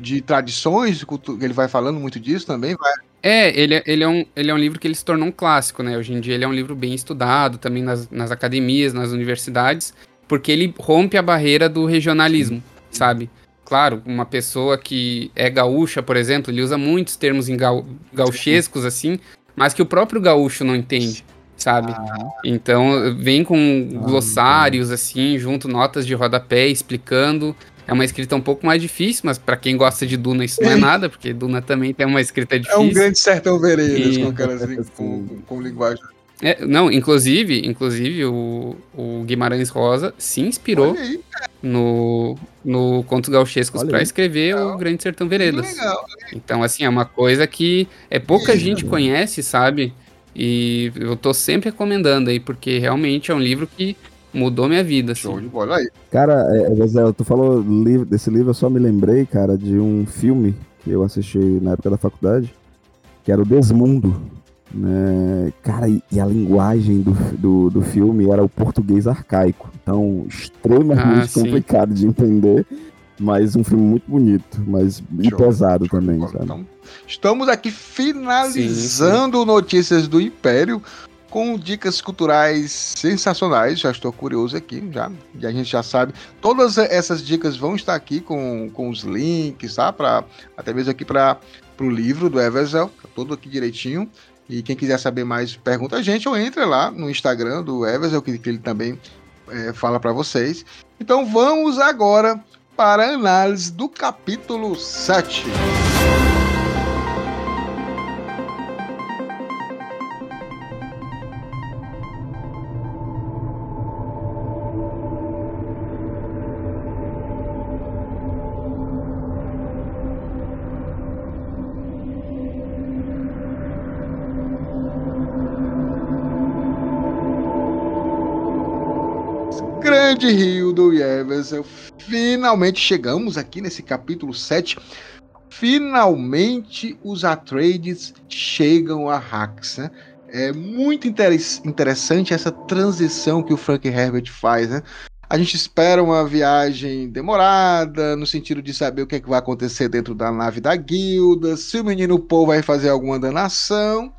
de tradições, ele vai falando muito disso também, vai. É, ele, é, ele, é um, ele é um livro que ele se tornou um clássico, né? Hoje em dia ele é um livro bem estudado também nas, nas academias, nas universidades porque ele rompe a barreira do regionalismo, sabe? Claro, uma pessoa que é gaúcha, por exemplo, ele usa muitos termos em gau gauchescos, assim, mas que o próprio gaúcho não entende, sabe? Ah. Então, vem com ah, glossários, assim, junto notas de rodapé explicando. É uma escrita um pouco mais difícil, mas para quem gosta de Duna isso não é nada, porque Duna também tem uma escrita difícil. É um grande sertão veredas e... com, aquelas, com, com, com linguagem é, não, inclusive, inclusive o, o Guimarães Rosa se inspirou no, no Contos Gauchescos para escrever legal. o Grande Sertão Veredas. Legal, então, assim, é uma coisa que é pouca Isso, gente conhece, sabe? E eu tô sempre recomendando aí, porque realmente é um livro que mudou minha vida. Assim. Show de bola aí. Cara, é, tu falou desse livro, eu só me lembrei, cara, de um filme que eu assisti na época da faculdade, que era o Desmundo né? Cara, e a linguagem do, do, do filme era o português arcaico. Então, extremamente ah, complicado de entender. Mas um filme muito bonito, mas e pesado também, sabe? Então, estamos aqui finalizando sim, sim. Notícias do Império com dicas culturais sensacionais. Já estou curioso aqui, já. E a gente já sabe. Todas essas dicas vão estar aqui com, com os links, tá? Pra, até mesmo aqui para o livro do Everzel, tá todo aqui direitinho. E quem quiser saber mais, pergunta a gente ou entra lá no Instagram do Everson, que, que ele também é, fala para vocês. Então vamos agora para a análise do capítulo 7. Grande rio do Everson. Finalmente chegamos aqui nesse capítulo 7. Finalmente os Atreides chegam a Hax, né? É muito interessante essa transição que o Frank Herbert faz, né? A gente espera uma viagem demorada, no sentido de saber o que, é que vai acontecer dentro da nave da guilda, se o menino Paul vai fazer alguma danação.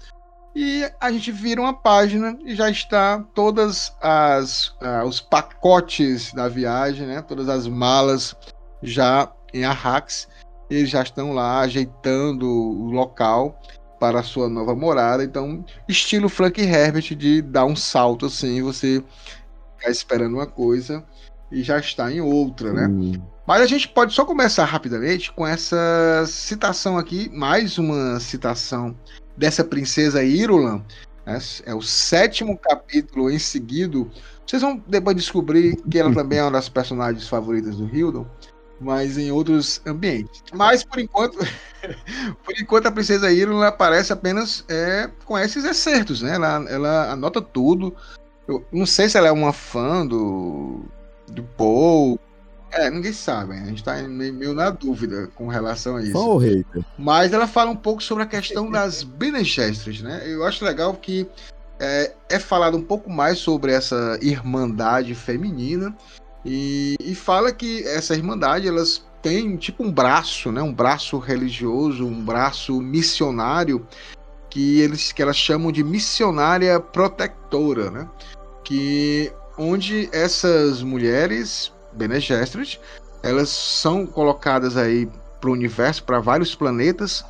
E a gente vira uma página e já está todas as uh, os pacotes da viagem, né? Todas as malas já em Arrax. Eles já estão lá ajeitando o local para a sua nova morada. Então, estilo Frank Herbert de dar um salto assim, você ficar esperando uma coisa e já está em outra, né? Hum. Mas a gente pode só começar rapidamente com essa citação aqui, mais uma citação dessa princesa Irulan. Né? É o sétimo capítulo em seguido. Vocês vão depois descobrir que ela também é uma das personagens favoritas do Hildon mas em outros ambientes. Mas por enquanto, por enquanto a princesa Irulan aparece apenas é, com esses excertos, né? Ela, ela anota tudo. Eu não sei se ela é uma fã do do Paul. É, ninguém sabe, a gente tá meio, na dúvida com relação a isso. Ou hater? Mas ela fala um pouco sobre a questão das Bene Gesserit, né? Eu acho legal que é, é falado um pouco mais sobre essa irmandade feminina e, e fala que essa irmandade elas têm tipo um braço, né? Um braço religioso, um braço missionário que eles que elas chamam de missionária protectora, né? Que onde essas mulheres Bene Gesserit, elas são colocadas aí para o universo, para vários planetas,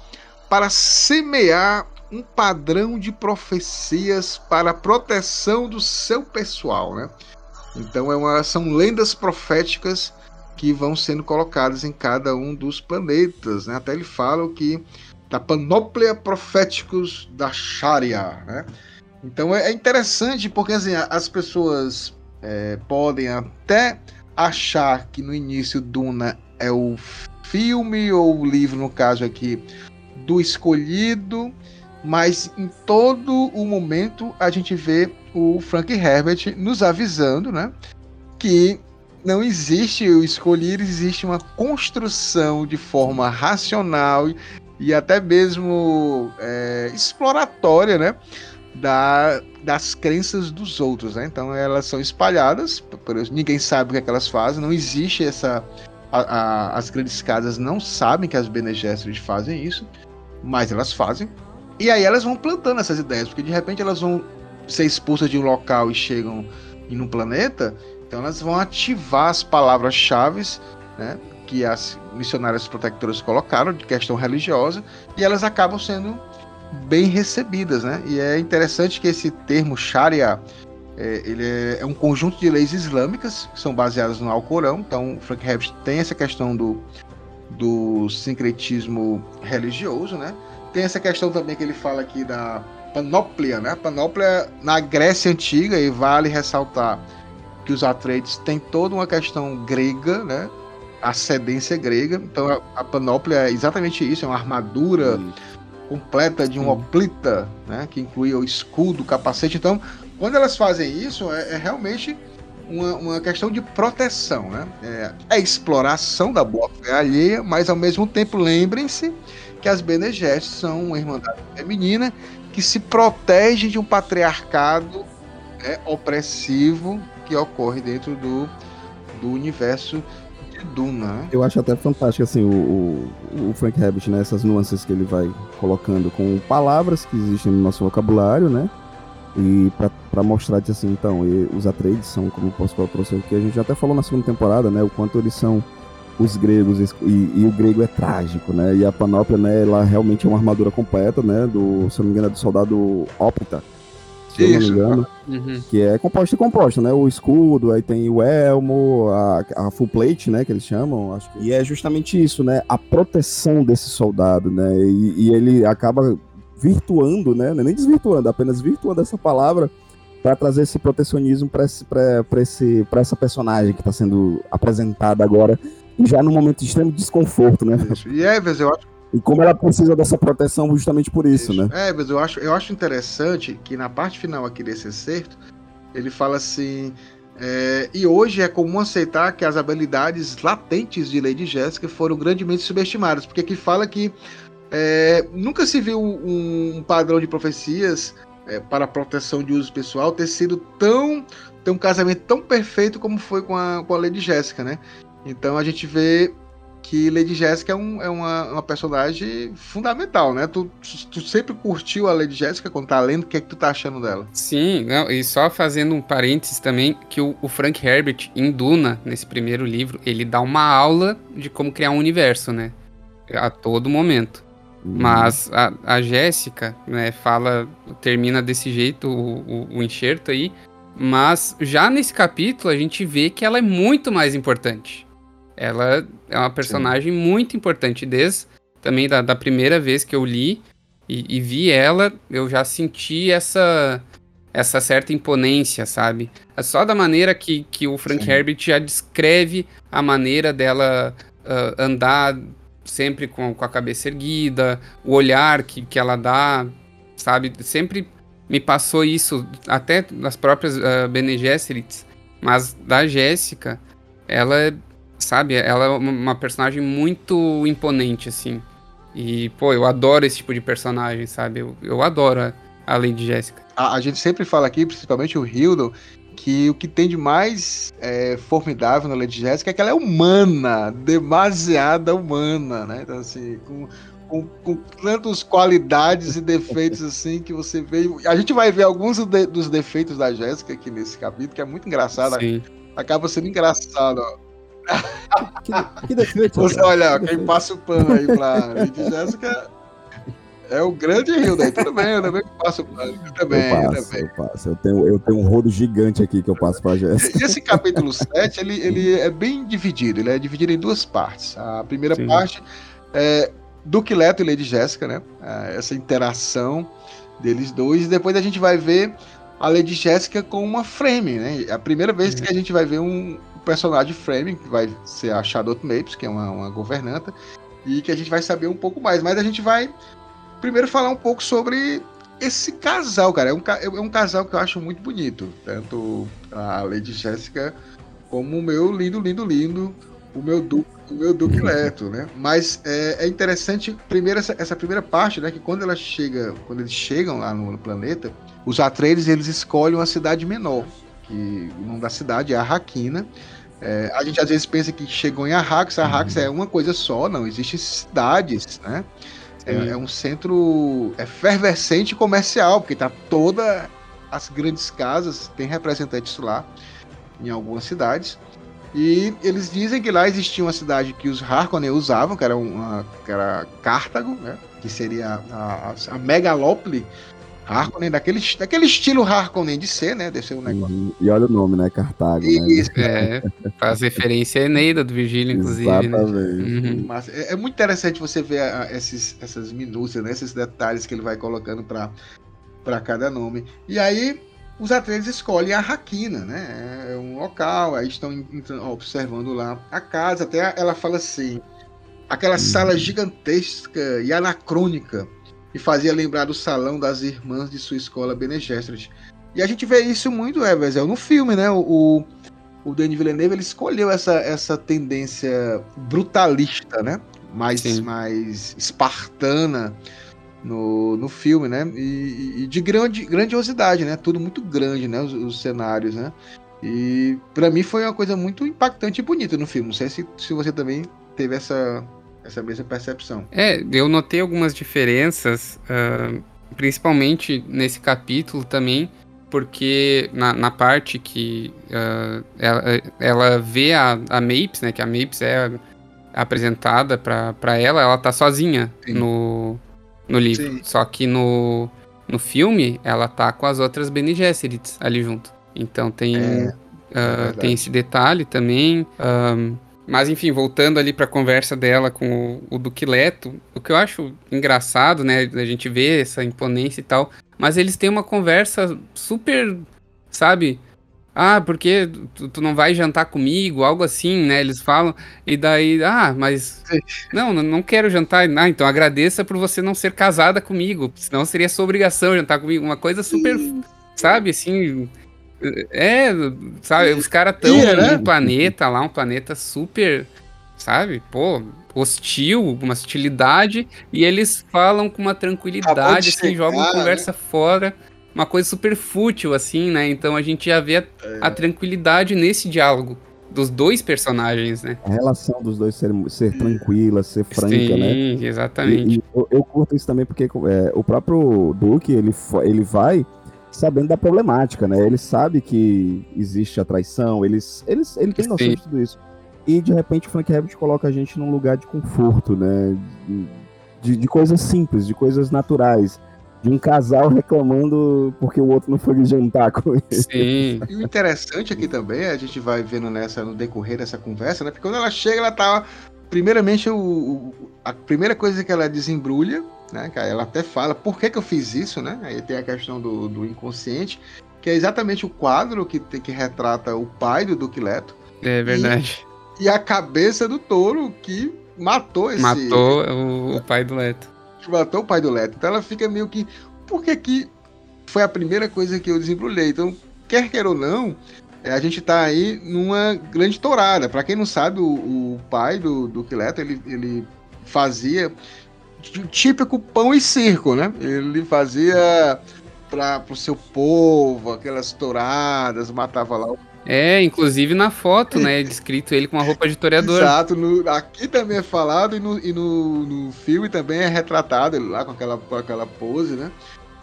para semear um padrão de profecias para a proteção do seu pessoal, né? Então é uma, são lendas proféticas que vão sendo colocadas em cada um dos planetas. Né? Até ele fala que da panóplia proféticos da Sharia. Né? Então é, é interessante porque assim, as pessoas é, podem até achar que no início Duna é o filme ou o livro, no caso aqui, do escolhido, mas em todo o momento a gente vê o Frank Herbert nos avisando, né, que não existe o escolher, existe uma construção de forma racional e até mesmo é, exploratória, né, da, das crenças dos outros, né? Então elas são espalhadas, ninguém sabe o que, é que elas fazem, não existe essa a, a, as grandes casas não sabem que as Bene Gesserit fazem isso, mas elas fazem. E aí elas vão plantando essas ideias, porque de repente elas vão ser expulsas de um local e chegam em um planeta, então elas vão ativar as palavras-chave né, que as missionárias protetoras colocaram de questão religiosa e elas acabam sendo bem recebidas, né? E é interessante que esse termo Sharia é, ele é, é, um conjunto de leis islâmicas que são baseadas no Alcorão. Então, Frank Herbst tem essa questão do, do sincretismo religioso, né? Tem essa questão também que ele fala aqui da panóplia, né? Panóplia na Grécia Antiga, e vale ressaltar que os Atreides têm toda uma questão grega, né? Ascendência grega. Então a, a panóplia é exatamente isso, é uma armadura completa de um oplita, né? Que inclui o escudo, o capacete. Então, quando elas fazem isso, é, é realmente uma, uma, questão de proteção, né? É, é exploração da boa fé alheia, mas ao mesmo tempo lembrem-se que as Bene são uma irmandade feminina que se protege de um patriarcado né, opressivo que ocorre dentro do, do universo de Duna. Né? Eu acho até fantástico assim o, o, o Frank Herbert, né, essas nuances que ele vai colocando com palavras que existem no nosso vocabulário, né? E para mostrar que assim, então, os Atreides são, como o Pascoal trouxe aqui, a gente até falou na segunda temporada, né? O quanto eles são os gregos e, e, o grego é trágico, né? E a panóplia, né, ela realmente é uma armadura completa, né? Do, se não me engano, é do soldado Opta. Se Isso. eu não me engano. Uhum. Que é composto e composto, né? O escudo, aí tem o elmo, a, a full plate, né? Que eles chamam. Acho que... E é justamente isso, né? A proteção desse soldado, né? E, e ele acaba virtuando, né? Nem desvirtuando, apenas virtuando essa palavra para trazer esse protecionismo para esse, esse, essa personagem que está sendo apresentada agora já num momento de extremo desconforto, né? Isso. E Evers, eu acho. E como ela precisa dessa proteção justamente por isso, né? É, Evers, eu acho, eu acho interessante que na parte final aqui desse excerto, ele fala assim. É, e hoje é comum aceitar que as habilidades latentes de Lady Jéssica foram grandemente subestimadas, porque aqui fala que é, nunca se viu um, padrão de profecias é, para proteção de uso pessoal ter sido tão ter um casamento tão perfeito como foi com a, com a Lady Jéssica, né? Então a gente vê que Lady Jéssica é, um, é uma, uma, personagem fundamental, né? Tu, tu, sempre curtiu a Lady Jéssica quando tá lendo, o que é que tu tá achando dela? Sim, não, e só fazendo um parênteses também, que o, o, Frank Herbert, em Duna, nesse primeiro livro, ele dá uma aula de como criar um universo, né? A todo momento. Uhum. Mas a, a Jéssica, né, fala, termina desse jeito o, o, o enxerto aí, mas já nesse capítulo a gente vê que ela é muito mais importante. Ela é uma personagem Sim. muito importante, desde também da, da, primeira vez que eu li e, e, vi ela, eu já senti essa, essa certa imponência, sabe? É só da maneira que, que o Frank Sim. Herbert já descreve a maneira dela uh, andar sempre com, com a cabeça erguida, o olhar que, que ela dá, sabe? Sempre me passou isso, até das próprias uh, Bene Gesserits, mas da Jéssica, ela sabe? Ela é uma personagem muito imponente, assim. E, pô, eu adoro esse tipo de personagem, sabe? Eu, eu adoro a, Lady Jéssica. A, a, gente sempre fala aqui, principalmente o Hildon, que o que tem de mais é, formidável na Lady Jéssica é que ela é humana, demasiada humana, né? Então, assim, com, com, com tantas qualidades e defeitos assim que você vê. A gente vai ver alguns dos defeitos da Jéssica aqui nesse capítulo, que é muito engraçado. Sim. Acaba sendo engraçado, ó. Que, que defeito. Você, olha, quem passa o pano aí pra Lady Jéssica é o grande Rio, daí tudo bem, eu também passo o pano. Eu também, eu, passo, eu também. Eu, passo. eu, tenho, eu tenho um rodo gigante aqui que eu passo pra Jéssica. E esse capítulo 7, ele, ele é bem dividido, ele é dividido em duas partes. A primeira Sim. parte é Duque Leto e Lady Jéssica, né? É, essa interação deles dois, e depois a gente vai ver a Lady Jéssica com uma frame, né? É a primeira vez uhum. que a gente vai ver um, personagem Frame, que vai ser a Shadow Mapes, que é uma, uma governanta, e que a gente vai saber um pouco mais. Mas a gente vai primeiro falar um pouco sobre esse casal, cara. É um, é um casal que eu acho muito bonito. Tanto a Lady Jéssica como o meu lindo, lindo, lindo, o meu Duque, o meu Duque Leto, né? Mas é, é interessante, primeiro, essa, essa, primeira parte, né? Que quando ela chega, quando eles chegam lá no, no planeta, os Atreides, eles escolhem uma cidade menor. Que o nome da cidade é Arraquina. É, a gente às vezes pensa que chegou em Arrax, Arrax uhum. é uma coisa só, não, existem cidades, né? É, é, um centro efervescente comercial, porque tá toda as grandes casas, tem representantes lá em algumas cidades. E eles dizem que lá existia uma cidade que os Harkonnen usavam, que era, uma, que era Cartago, né? que seria a, a, a megalópole Harkonnen, daquele, daquele estilo Harkonnen de ser, né? Deve ser um negócio. Uhum. E olha o nome, né? Cartago. Né? Isso. Né? É, faz referência a Eneida do Virgílio, inclusive. Né? Exatamente. Né? Uhum. Mas é, é, muito interessante você ver a, a, esses, essas minúcias, né? esses detalhes que ele vai colocando para cada nome. E aí, os atletas escolhem a Raquina, né? É um local, aí estão observando lá a casa. Até ela fala assim: aquela uhum. sala gigantesca e anacrônica e fazia lembrar do salão das irmãs de sua escola Bene Gesserit. E a gente vê isso muito, Everzel, no filme, né? O, o Denis Villeneuve ele escolheu essa, essa tendência brutalista, né? Mais, mais espartana no, no filme, né? E, e, de grande, grandiosidade, né? Tudo muito grande, né? Os, os cenários, né? E para mim foi uma coisa muito impactante e bonita no filme. Não sei se, se você também teve essa, essa mesma percepção. É, eu notei algumas diferenças, uh, principalmente nesse capítulo também, porque na, na parte que uh, ela, ela, vê a, a Mapes, né, que a Mapes é apresentada para ela, ela tá sozinha no, no livro. Sim. Só que no, no filme, ela tá com as outras Bene Gesserits ali junto. Então tem, é, uh, tem esse detalhe também. Um, mas enfim, voltando ali para a conversa dela com o, o Duque Leto, o que eu acho engraçado, né, a gente vê essa imponência e tal, mas eles têm uma conversa super, sabe? Ah, porque tu, tu não vai jantar comigo, algo assim, né? Eles falam, e daí, ah, mas não, não quero jantar. Ah, então agradeça por você não ser casada comigo, senão seria sua obrigação jantar comigo. Uma coisa super, sabe, assim, é, sabe, os caras tão né? num planeta lá, um planeta super, sabe, pô, hostil, uma hostilidade, e eles falam com uma tranquilidade, assim, chegar, jogam né? conversa fora, uma coisa super fútil, assim, né? Então a gente já vê a, a tranquilidade nesse diálogo dos dois personagens, né? A relação dos dois ser, ser tranquila, ser franca, Sim, né? exatamente. E, e eu, eu curto isso também porque é, o próprio Duke, ele, ele vai sabendo da problemática, né? Ele sabe que existe a traição, ele, ele, ele tem noção Sim. de tudo isso. E de repente o Frank Herbert coloca a gente num lugar de conforto, né? De, de coisas simples, de coisas naturais. De um casal reclamando porque o outro não foi jantar com ele. Sim, E o interessante aqui também, a gente vai vendo nessa, no decorrer dessa conversa, né? Porque quando ela chega, ela tá. Primeiramente, o, o- a primeira coisa que ela desembrulha, né? Ela até fala por que, que eu fiz isso, né? Aí tem a questão do, do inconsciente, que é exatamente o quadro que, que retrata o pai do Duque Leto é verdade. e a cabeça do touro que matou esse. Matou o, o pai do Leto. que matou o pai do Leto. Então ela fica meio que. Por que que foi a primeira coisa que eu desembrulhei? Então, quer queira ou não, é, a gente tá aí numa grande tourada. Pra quem não sabe, o, o pai do, do Quileto, ele, ele fazia típico pão e circo, né? Ele fazia para pro seu povo, aquelas touradas, matava lá o É, inclusive na foto, né? Descrito ele com uma roupa de historiador. Exato, no- aqui também é falado e, no, e no, no filme também é retratado ele lá com aquela, com aquela pose, né?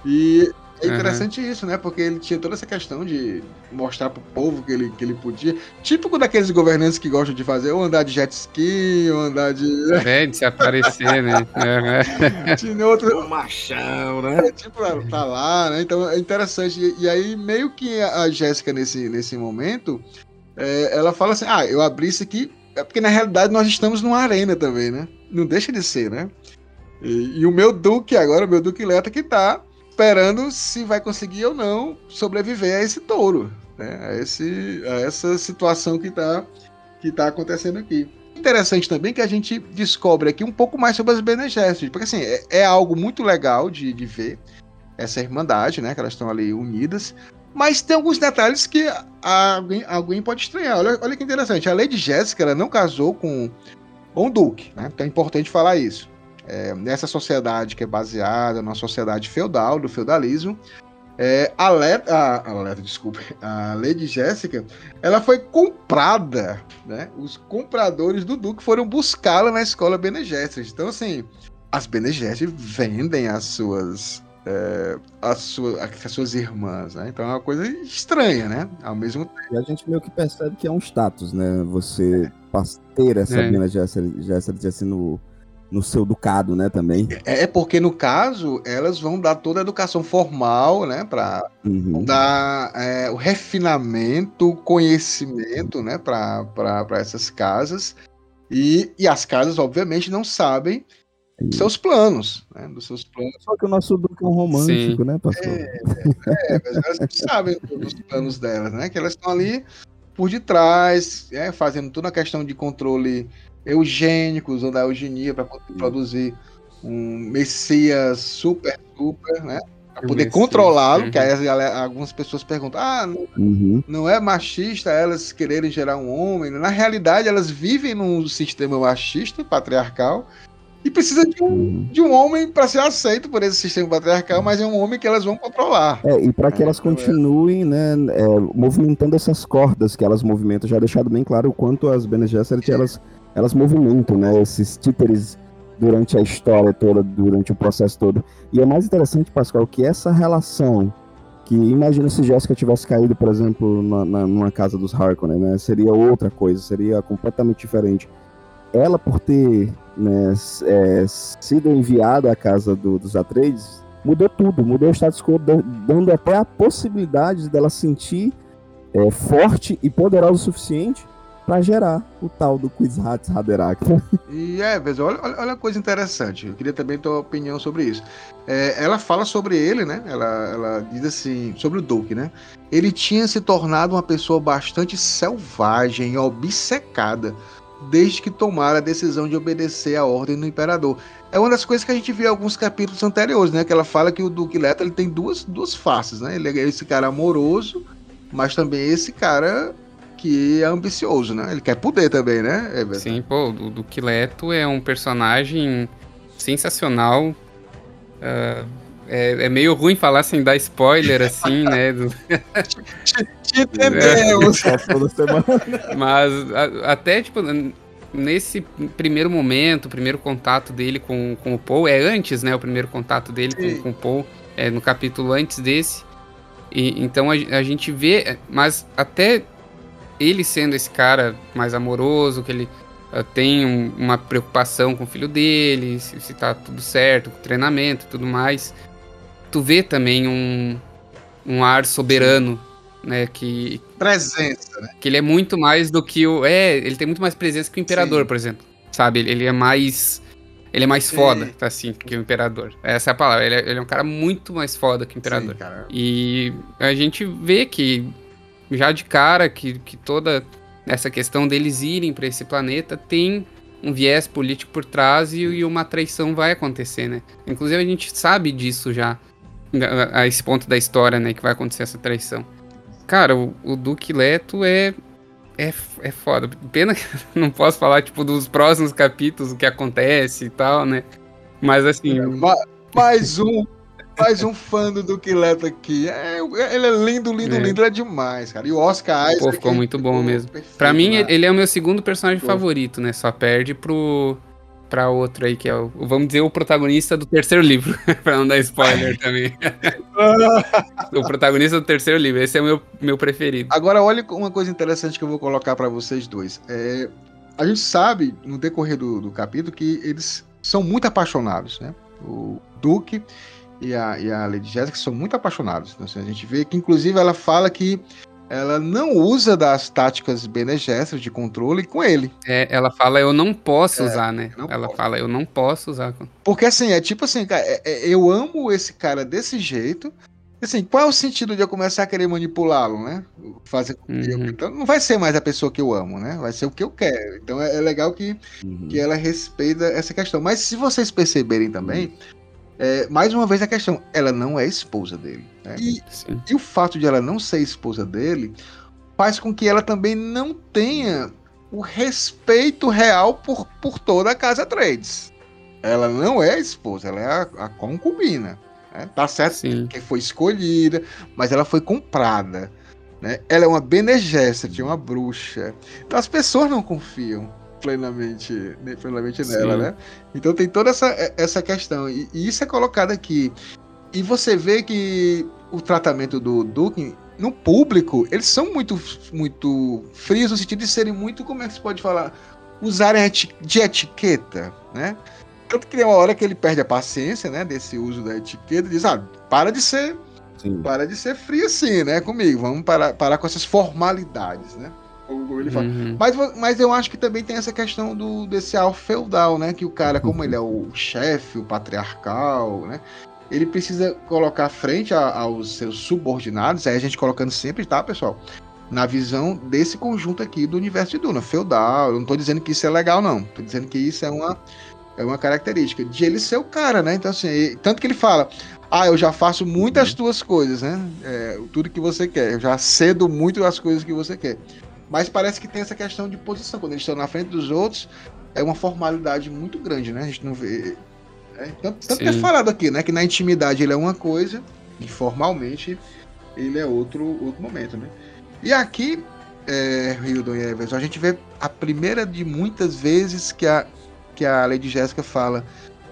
E é Uhum. interessante isso, né? Porque ele tinha toda essa questão de mostrar pro povo que ele, que ele podia. Típico daqueles governantes que gostam de fazer ou andar de jet ski, ou andar de. É, de se aparecer, né? Tinha outro, O machão, né? É, tipo, tá lá, né? Então é interessante. E, e aí, meio que a Jéssica, nesse, nesse momento, é, ela fala assim: ah, eu abri isso aqui. É porque na realidade nós estamos numa arena também, né? Não deixa de ser, né? E, e o meu Duque agora, o meu Duque Leta, que tá esperando se vai conseguir ou não sobreviver a esse touro, né? A, esse, a essa situação que tá, que tá acontecendo aqui. Interessante também que a gente descobre aqui um pouco mais sobre as Bene Gesserit, porque assim, é, é algo muito legal de, de ver essa irmandade, né? Que elas estão ali unidas. Mas tem alguns detalhes que alguém, alguém pode estranhar. Olha, olha que interessante. A Lady Jéssica ela não casou com, o Duque, né? Então é importante falar isso. É, nessa sociedade que é baseada numa sociedade feudal, do feudalismo, é, a, Leta, a, a Leta, desculpa, a Lady Jéssica, ela foi comprada, né? Os compradores do Duque foram buscá-la na escola Bene Gesserit. Então, assim, as Bene Gesserit vendem as suas é, as, sua- as suas irmãs, né? Então é uma coisa estranha, né? Ao mesmo tempo. E a gente meio que percebe que é um status, né? Você pas- ter essa É. Bene Gesserit Gesserit, assim no, no seu ducado, né, também. É porque, no caso, elas vão dar toda a educação formal, né? Para Uhum. dar é, o refinamento, o conhecimento, né? Para essas casas. E, e as casas, obviamente, não sabem dos seus planos, né? Dos seus planos. Só que o nosso Duque é um romântico, né, pastor? É, mas elas não sabem dos planos delas, né? Que elas estão ali por detrás, né? fazendo toda a questão de controle eugênico, usando a eugenia para produzir um Messias super, super, né? Para poder controlá-lo, uhum. que aí as- algumas pessoas perguntam: ah, não, Uhum. não é machista elas quererem gerar um homem? Na realidade, elas vivem num sistema machista, patriarcal, e precisa de um, Uhum. de um homem para ser aceito por esse sistema patriarcal, mas é um homem que elas vão controlar. É, e para que É, elas então é. continuem, né, é, movimentando essas cordas que elas movimentam, já deixado bem claro o quanto as Bene Gesserit, elas, elas movimentam, né, esses títeres durante a história toda, durante o processo todo. E é mais interessante, Pascoal, que essa relação, que imagina se Jéssica tivesse caído, por exemplo, na, na- numa casa dos Harkonnen, né, seria outra coisa, seria completamente diferente. Ela, por ter né, é, sido enviada à casa do- dos Atreides, mudou tudo, mudou o status quo, da- dando até a possibilidade dela sentir é, forte e poderosa o suficiente para gerar o tal do Kwisatz Haderach. E é, Vezo, olha, olha, a coisa interessante. Eu queria também ter uma opinião sobre isso. É, ela fala sobre ele, né? Ela, ela diz assim, sobre o Duke, né? Ele tinha se tornado uma pessoa bastante selvagem obcecada desde que tomara a decisão de obedecer à ordem do imperador. É uma das coisas que a gente viu em alguns capítulos anteriores, né? Que ela fala que o Duque Leto ele tem duas, duas faces, né? Ele é esse cara amoroso, mas também esse cara que é ambicioso, né? Ele quer poder também, né? É? Sim, pô, o Duque Leto é um personagem sensacional. ah, é, é, meio ruim falar sem dar spoiler, assim, né? Do... Te entendemos. Mas a, até, tipo, nesse primeiro momento, o primeiro contato dele com, com o Paul, é antes, né? O primeiro contato dele com, com o Paul, é no capítulo antes desse. E, então a, a gente vê, mas até ele sendo esse cara mais amoroso, que ele uh, tem um, uma preocupação com o filho dele, se, se tá tudo certo, com o treinamento e tudo mais, tu vê também um, um ar soberano né? Que presença, né? Que ele é muito mais do que o é, ele tem muito mais presença que o imperador, Sim. por exemplo. Sabe? Ele é mais ele é mais foda, tá assim, que o imperador. Essa é a palavra. Ele é, ele é um cara muito mais foda que o imperador. E a gente vê que já de cara que, que toda essa questão deles irem para esse planeta tem um viés político por trás e, e, uma traição vai acontecer, né? Inclusive a gente sabe disso já a, a esse ponto da história, né, que vai acontecer essa traição. Cara, o, o Duque Leto é, é, é foda. Pena que não posso falar, tipo, dos próximos capítulos, o que acontece e tal, né? Mas assim. É, mais um. Mais um fã do Duque Leto aqui. É, ele é lindo, lindo, é. lindo, ele é demais, cara. E o Oscar Isaac. Pô, ficou muito bom mesmo. Perfeito, pra mim, né? ele é o meu segundo personagem Pô. favorito, né? Só perde pro, para outro aí, que é o, vamos dizer, o protagonista do terceiro livro, para não dar spoiler também. o protagonista do terceiro livro, esse é o meu, meu preferido. Agora, olha uma coisa interessante que eu vou colocar para vocês dois. É, a gente sabe, no decorrer do, do capítulo, que eles são muito apaixonados, né? O Duke e a, e a Lady Jessica são muito apaixonados. Então, assim, a gente vê que, inclusive, ela fala que ela não usa das táticas Bene Gesserit de controle com ele. É, ela fala, eu não posso é, usar, né? Ela posso. fala, eu não posso usar. Porque assim, é tipo assim, cara, é, é, eu amo esse cara desse jeito. Assim, qual é o sentido de eu começar a querer manipulá-lo, né? Fazer com que uhum. eu... Então não vai ser mais a pessoa que eu amo, né? Vai ser o que eu quero. Então é, é legal que, uhum. que ela respeita essa questão. Mas se vocês perceberem também, uhum é, mais uma vez a questão, ela não é esposa dele. Né? E, e, o fato de ela não ser esposa dele faz com que ela também não tenha o respeito real por, por toda a casa Trades. Ela não é a esposa, ela é a, a concubina. Né? Tá certo Sim. que foi escolhida, mas ela foi comprada. Né? Ela é uma Bene Gesserit, uma bruxa. Então as pessoas não confiam plenamente, plenamente nela, né? Então tem toda essa, essa questão. E, e, isso é colocado aqui. E você vê que o tratamento do Duke no público, eles são muito, muito frios no sentido de serem muito, como é que se pode falar? Usarem de etiqueta, né? Tanto que tem uma hora que ele perde a paciência, né? Desse uso da etiqueta e diz, ah, para de ser. Sim. Para de ser frio assim, né? Comigo. Vamos parar, parar com essas formalidades, né? Como ele fala. Uhum. Mas, mas eu acho que também tem essa questão do desse alfa feudal, né? Que o cara, como uhum. ele é o chefe, o patriarcal, né? Ele precisa colocar frente a, aos seus subordinados, aí a gente colocando sempre, tá, pessoal? Na visão desse conjunto aqui do universo de Duna, feudal. Eu não tô dizendo que isso é legal, não. Tô dizendo que isso é uma, é uma característica de ele ser o cara, né? Então, assim, ele, tanto que ele fala: Ah, eu já faço muitas uhum. tuas coisas, né? É, tudo que você quer. Eu já cedo muito as coisas que você quer. Mas parece que tem essa questão de posição. Quando eles estão na frente dos outros, é uma formalidade muito grande, né? A gente não vê. É, tanto, tanto que é falado aqui, né? Que na intimidade ele é uma coisa, e formalmente ele é outro, outro momento, né? E aqui, é, Hildon e Everson, a gente vê a primeira de muitas vezes que a, que a Lady Jéssica fala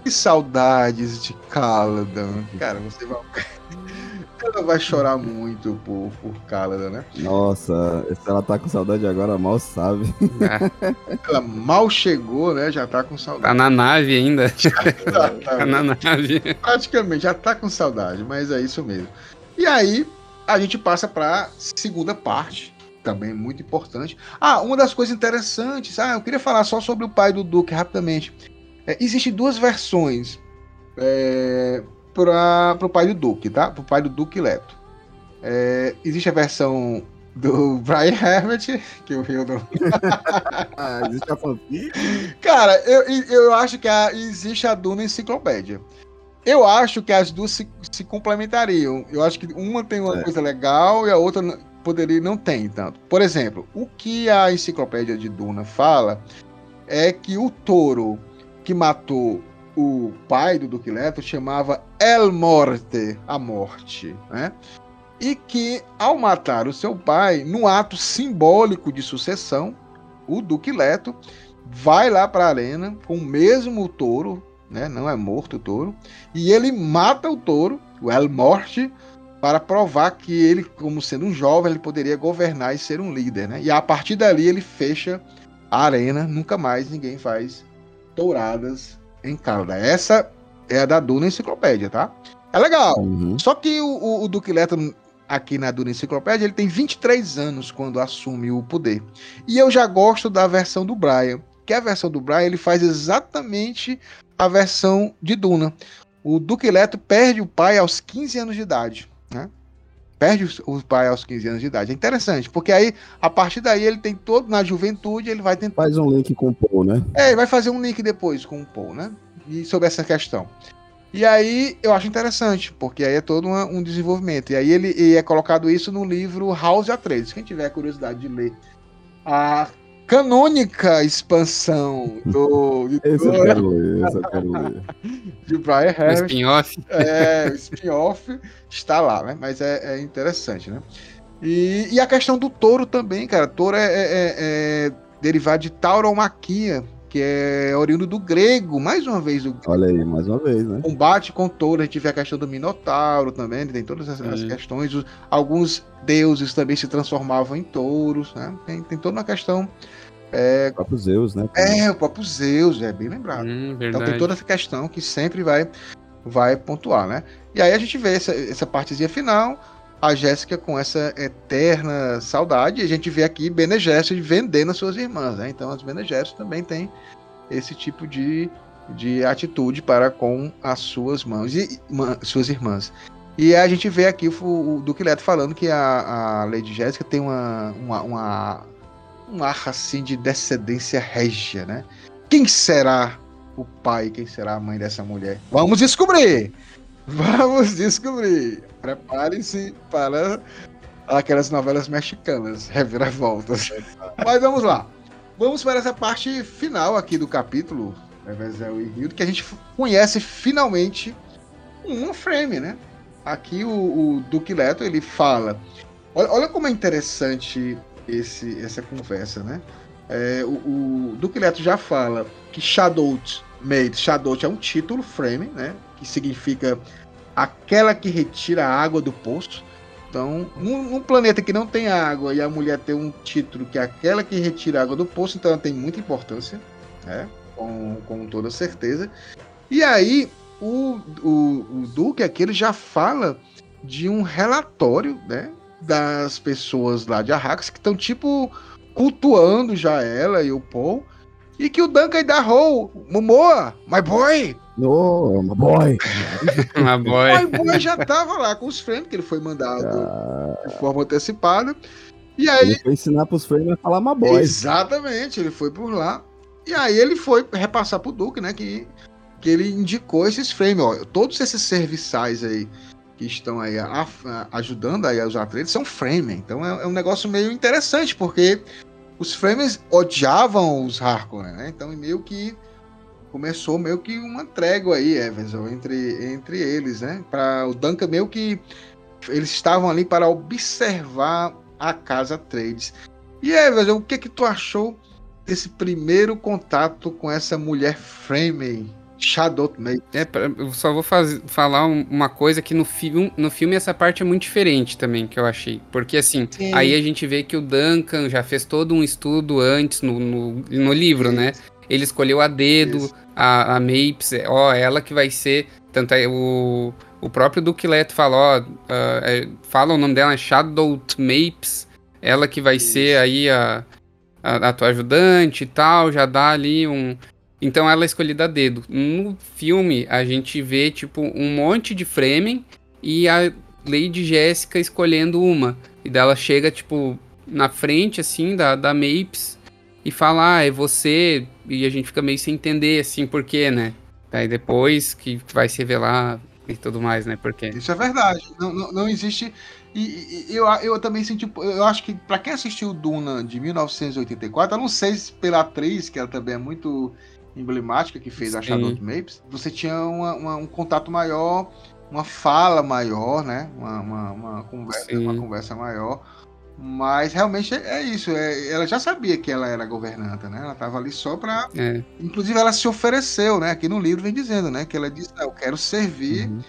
que saudades de Caladan. Cara, você vai. Ela vai chorar muito por, por Cálida, né? Nossa, se ela tá com saudade agora, mal sabe. É. Ela mal chegou, né? Já tá com saudade. Tá na nave ainda. tá, tá na nave. Praticamente, já tá com saudade, mas é isso mesmo. E aí, a gente passa pra segunda parte, também muito importante. Ah, uma das coisas interessantes, ah, eu queria falar só sobre o pai do Duque rapidamente. É, Existem duas versões. É, para o pai do Duke, tá? Para o pai do Duke Leto. É, existe a versão do Brian Herbert, que o Hildon. ah, existe a fanfic? Cara, eu, eu acho que a, existe a Duna Enciclopédia. Eu acho que as duas se, se complementariam. Eu acho que uma tem uma é. coisa legal e a outra poderia não tem tanto. Por exemplo, o que a enciclopédia de Duna fala é que o touro que matou o pai do Duque Leto chamava El Morte, a morte, né? E que ao matar o seu pai, no ato simbólico de sucessão, o Duque Leto vai lá para a arena com o mesmo touro, né? Não é morto o touro, e ele mata o touro, o El Morte, para provar que ele, como sendo um jovem, ele poderia governar e ser um líder, né? E a partir dali ele fecha a arena, nunca mais ninguém faz touradas em Calda. Essa é a da Duna Enciclopédia, tá? É legal. Uhum. Só que o, o, o Duque Leto, aqui na Duna Enciclopédia, ele tem 23 anos quando assume o poder. E eu já gosto da versão do Brian, que a versão do Brian ele faz exatamente a versão de Duna. O Duque Leto perde o pai aos 15 anos de idade, né? Perde o pai aos 15 anos de idade. É interessante, porque aí, a partir daí, ele tem todo, na juventude, ele vai tentar. Faz um link com o Paul, né? É, ele vai fazer um link depois com o Paul, né? E sobre essa questão. E aí eu acho interessante, porque aí é todo uma, um desenvolvimento. E aí ele e é colocado isso no livro House Atreides. Quem tiver curiosidade de ler a canônica expansão do. De esse eu quero ler, esse eu quero ler. De Brian Harris. O spin-off. É, o spin-off está lá, né? Mas é, é interessante, né? E, e, a questão do touro também, cara. Touro é, é, é, é derivado de tauromaquia, que é oriundo do grego, mais uma vez. Do... Olha aí, mais uma vez, né? Combate com touro, a gente vê a questão do Minotauro também, tem todas as, questões. Alguns deuses também se transformavam em touros, né? Tem, tem toda uma questão. É... O próprio Zeus, né? É, o próprio Zeus, é bem lembrado. Hum, então tem toda essa questão que sempre vai, vai pontuar, né? E aí a gente vê essa, essa partezinha final, a Jéssica com essa eterna saudade. E a gente vê aqui Bene Gesserit vendendo as suas irmãs, né? Então as Bene Gesserit também têm esse tipo de, de atitude para com as suas mãos e suas irmãs. E a gente vê aqui o, o Duque Leto falando que a, a Lady Jéssica tem uma, uma, uma, um ar assim de descendência régia, né? Quem será o pai, quem será a mãe dessa mulher? Vamos descobrir! Vamos descobrir! Preparem-se para aquelas novelas mexicanas, reviravoltas. Mas vamos lá. Vamos para essa parte final aqui do capítulo, Evezel e Hildo, que a gente conhece finalmente um frame, né? Aqui o, o Duque Leto, ele fala... Olha, olha como é interessante esse, essa conversa, né? É, o, o Duque Leto já fala que Shadowt Made, Shadowt é um título, frame, né? Que significa aquela que retira a água do poço. Então, num, num, planeta que não tem água e a mulher tem um título que é aquela que retira a água do poço, então ela tem muita importância, né? Com, com toda certeza. E aí, o, o, o Duque aqui ele já fala de um relatório, né? Das pessoas lá de Arrakis que estão tipo cultuando já ela e o Paul. E que o Duncan dá Roll, Momoa, my boy, no, my boy. my boy. My boy já tava lá com os frames, que ele foi mandado ah. de forma antecipada. E aí. Ele foi ensinar pros frames a falar my boy. Exatamente, ele foi por lá. E aí ele foi repassar pro Duke, né? Que, que ele indicou esses frames, ó. Todos esses serviçais aí que estão aí a, a, ajudando aí os atletas são frame. Então é, é, um negócio meio interessante, porque os frames odiavam os Harkonnen, né? Então meio que começou meio que uma trégua aí, Everson, entre, entre eles, né? Para o Duncan meio que eles estavam ali para observar a casa Trades. E Everson, o que que tu achou desse primeiro contato com essa mulher Frame Shadow Mate? É, eu só vou faz, falar uma coisa que no filme, no filme essa parte é muito diferente também, que eu achei. Porque assim, Sim. aí a gente vê que o Duncan já fez todo um estudo antes no, no, no livro, Sim. né? Ele escolheu a dedo Isso. a, a Mapes, é, ó, ela que vai ser. Tanto é o, o próprio Duque Leto fala, ó, uh, é, fala o nome dela, é Shadow Mapes, ela que vai Isso. ser aí a, a, a tua ajudante e tal, já dá ali um. Então ela é escolhida a dedo. No filme, a gente vê, tipo, um monte de Fremen e a Lady Jéssica escolhendo uma. E dela chega, tipo, na frente, assim, da, da Mapes e fala, ah, é você, e a gente fica meio sem entender, assim, por quê, né? Aí depois que vai se revelar e tudo mais, né? Porque... Isso é verdade. Não, não, não existe. E, e, eu, eu também senti. Eu acho que para quem assistiu Duna de 1984, eu não sei se pela atriz, que ela também é muito emblemática que fez Sim. a Charlotte Mapes, você tinha uma, uma, um contato maior, uma fala maior, né? Uma, uma, uma conversa, uma conversa maior. Mas realmente é, isso. É, ela já sabia que ela era governanta, né? Ela estava ali só para. É. Inclusive, ela se ofereceu, né? Aqui no livro vem dizendo, né? Que ela disse: Eu quero servir uhum.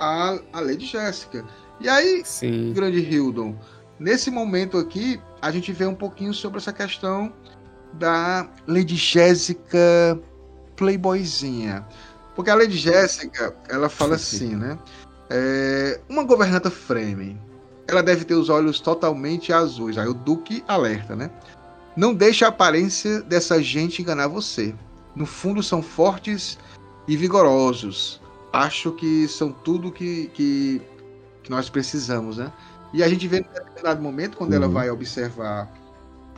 a, a Lady Jéssica. E aí, Sim. grande Hildon, nesse momento aqui, a gente vê um pouquinho sobre essa questão da Lady Jéssica playboyzinha. Porque a Lady Jéssica, ela fala assim, né? É, uma governanta frame. Ela deve ter os olhos totalmente azuis. Aí o Duque alerta, né? Não deixe a aparência dessa gente enganar você. No fundo são fortes e vigorosos. Acho que são tudo que, que, que nós precisamos, né? E a gente vê em determinado momento, quando uhum. ela vai observar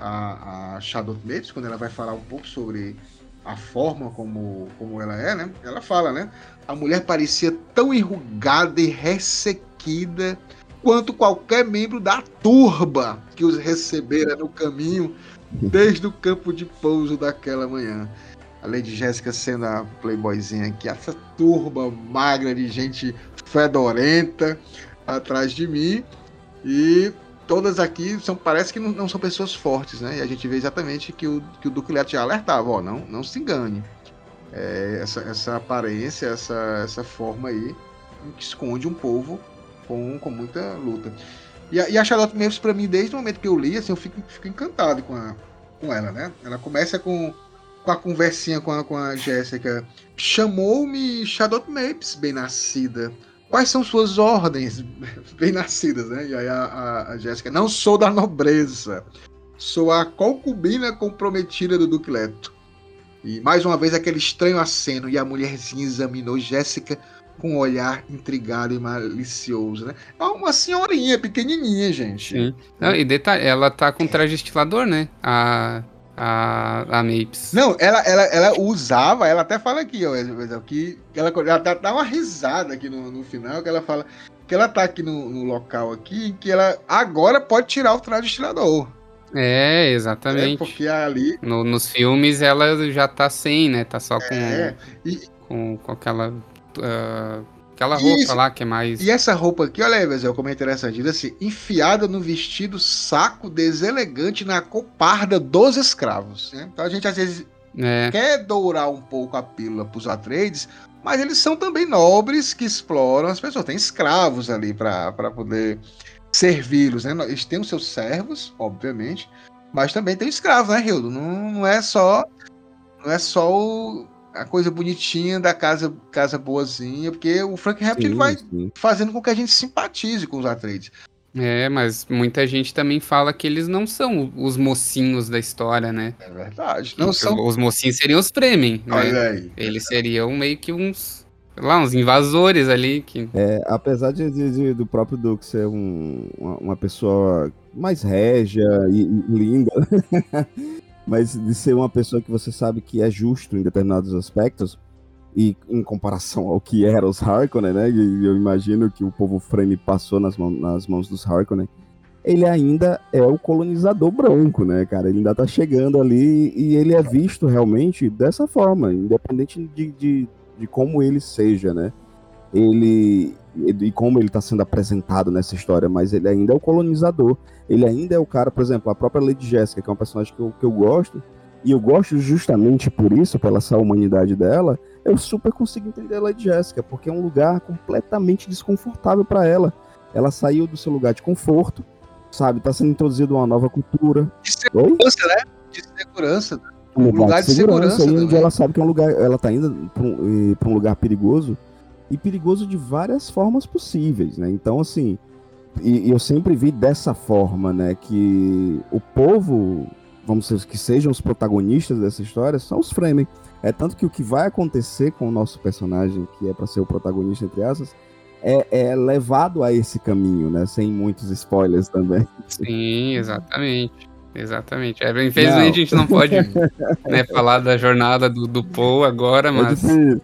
a, a Mates, quando ela vai falar um pouco sobre a forma como, como ela é, né? Ela fala, né? A mulher parecia tão enrugada e ressequida quanto qualquer membro da turba que os recebera no caminho desde o campo de pouso daquela manhã. A Lady Jéssica sendo a playboyzinha aqui, essa turba magra de gente fedorenta atrás de mim. E todas aqui são, parece que não, não, são pessoas fortes, né? E a gente vê exatamente que o, que o Duque Leto já alertava, ó, não, não se engane. É, essa, essa aparência, essa, essa forma aí, que esconde um povo com, com muita luta. E a, e a Charlotte Memphis, para mim, desde o momento que eu li, assim, eu fico, fico encantado com, a, com ela, né? Ela começa com, com a conversinha com a, com a Jéssica. Chamou-me Charlotte Mapes, bem nascida. Quais são suas ordens bem nascidas, né? E aí a, a, a Jéssica, não sou da nobreza, sou a concubina comprometida do Duque Leto. E mais uma vez aquele estranho aceno e a mulherzinha examinou Jéssica com um olhar intrigado e malicioso, né? É uma senhorinha pequenininha, gente. Sim. Não, e detalhe, ela tá com traje estilador, né? A a, a Mapes. Não, ela, ela, ela usava, ela até fala aqui, ó, que ela, ela dá uma risada aqui no, no final, que ela fala que ela tá aqui no, no local aqui, que ela agora pode tirar o traje estilador. É, exatamente. É porque ali. No, nos filmes ela já tá sem, né? Tá só com. É, e... com, com aquela. Uh, Aquela roupa Isso. lá que é mais. E essa roupa aqui, olha aí, Vezel, como é interessante. Diz assim: enfiada no vestido saco deselegante na coparda dos escravos. Né? Então a gente às vezes é. quer dourar um pouco a pílula pros Atreides, mas eles são também nobres que exploram as pessoas. Tem escravos ali para poder servi-los. Né? Eles têm os seus servos, obviamente, mas também tem escravos, né, Hildo? Não, não é só. Não é só o, a coisa bonitinha da casa, casa boazinha, porque o Frank Raptor ele vai sim. fazendo com que a gente simpatize com os Atreides. É, mas muita gente também fala que eles não são os mocinhos da história, né? É verdade. Não são... Os mocinhos seriam os Fremen, né? Olha aí. Eles seriam meio que uns, lá, uns invasores ali. Que... É, apesar de, de, do próprio Duke ser um, uma, uma, pessoa mais régia e, e linda, mas de ser uma pessoa que você sabe que é justo em determinados aspectos, e em comparação ao que eram os Harkonnen, né? E eu imagino que o povo Frame passou nas, mãos, nas mãos dos Harkonnen. Ele ainda é o colonizador branco, né, cara? Ele ainda tá chegando ali e ele é visto realmente dessa forma, independente de, de, de como ele seja, né? Ele, e como ele está sendo apresentado nessa história, mas ele ainda é o colonizador. Ele ainda é o cara, por exemplo, a própria Lady Jessica, que é um personagem que eu, que eu gosto, e eu gosto justamente por isso, pela essa humanidade dela, eu super consigo entender a Lady Jessica, porque é um lugar completamente desconfortável para ela. Ela saiu do seu lugar de conforto, sabe? Tá sendo introduzida uma nova cultura. De segurança, Oi? né? De segurança. Um lugar, lugar de, de segurança, segurança onde ela sabe que é um lugar, ela tá indo para um, um lugar perigoso e perigoso de várias formas possíveis, né? Então, assim, e, e, eu sempre vi dessa forma, né? Que o povo, vamos dizer, que sejam os protagonistas dessa história, são os Fremen. É tanto que o que vai acontecer com o nosso personagem, que é para ser o protagonista, entre aspas, é, é, levado a esse caminho, né? Sem muitos spoilers também. Sim, exatamente. Exatamente. É, infelizmente não. a gente não pode né, falar da jornada do, do Paul agora, é mas é,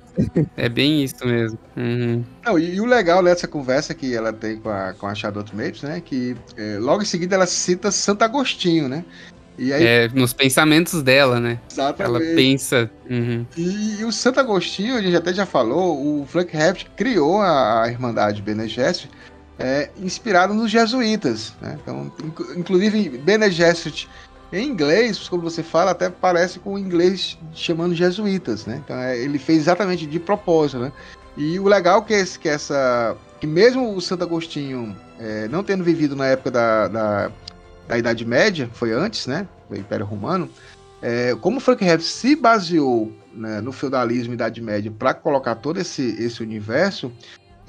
é bem isso mesmo. Uhum. Não, e, e, o legal dessa conversa que ela tem com a, com a Charlotte Mapes, né? Que é, logo em seguida ela cita Santo Agostinho, né? E aí, é, nos pensamentos dela, né? Exatamente. Ela pensa. Uhum. E, e, o Santo Agostinho, a gente até já falou, o Frank Herbert criou a, a Irmandade Bene Gesserit é, inspirado nos jesuítas. Né? Então, inclusive, Bene Gesserit em inglês, quando você fala, até parece com o inglês chamando jesuítas, né? Então é, ele fez exatamente de propósito, né? E o legal que, é esse, que essa. Que mesmo o Santo Agostinho é, não tendo vivido na época da, da, da, Idade Média, foi antes, né? Do Império Romano, é, como Frank Herbert se baseou né, no feudalismo e Idade Média para colocar todo esse, esse universo,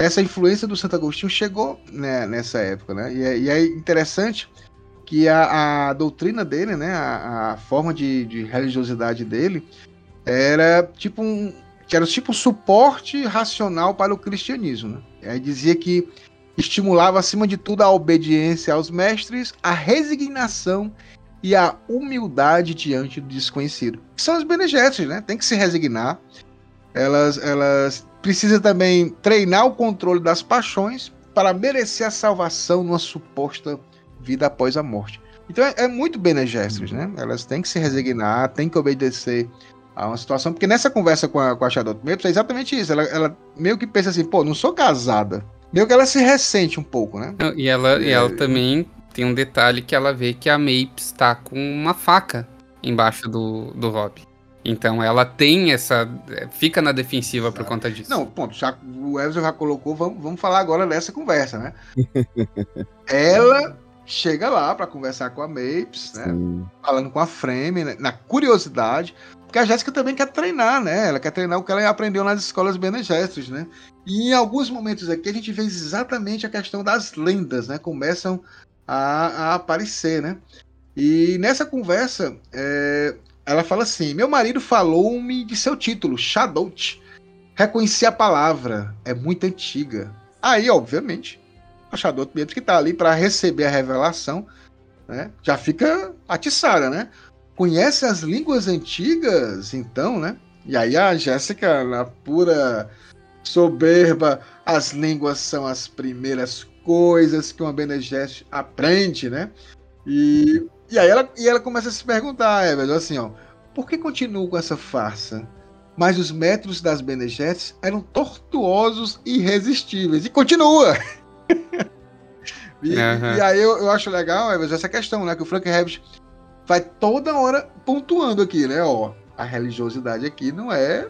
essa influência do Santo Agostinho chegou né, nessa época, né? E é, e é interessante que a, a doutrina dele, né, a, a forma de, de, religiosidade dele, era tipo um, que era tipo um suporte racional para o cristianismo. Né? Aí dizia que estimulava acima de tudo a obediência aos mestres, a resignação e a humildade diante do desconhecido. São os benegestos, né? Tem que se resignar. Elas, elas precisam também treinar o controle das paixões para merecer a salvação numa suposta vida após a morte. Então é, é muito Bene Gesserit, né? Elas têm que se resignar, têm que obedecer a uma situação, porque nessa conversa com a, com a Shadow Maples é exatamente isso. Ela, ela meio que pensa assim, pô, não sou casada. Meio que ela se ressente um pouco, né? e ela, é... e ela também tem um detalhe que ela vê que a Mapes tá com uma faca embaixo do, do Rob. Então ela tem essa. fica na defensiva Exato. por conta disso. Não, ponto. Já, o Elvis já colocou, vamos, vamos falar agora dessa conversa, né? ela chega lá para conversar com a Mapes, né? Falando com a Frame, né? na curiosidade, porque a Jéssica também quer treinar, né? Ela quer treinar o que ela aprendeu nas escolas Bene né? E em alguns momentos aqui a gente vê exatamente a questão das lendas, né? Começam a, a aparecer, né? E nessa conversa, é, ela fala assim: Meu marido falou-me de seu título, Shadowt. Reconheci a palavra, é muito antiga. Aí, obviamente, achador mesmo que está ali para receber a revelação, né? Já fica atiçada, né? Conhece as línguas antigas, então, né? E aí a Jéssica, na pura soberba, as línguas são as primeiras coisas que uma Bene aprende, né? E, e aí ela, e ela começa a se perguntar, é, velho, assim, ó, por que continuo com essa farsa? Mas os métodos das Bene eram tortuosos e irresistíveis. E continua! e, uhum. e, aí eu, eu acho legal é, essa questão, né? Que o Frank Herbert vai toda hora pontuando aqui, né? Ó, a religiosidade aqui não é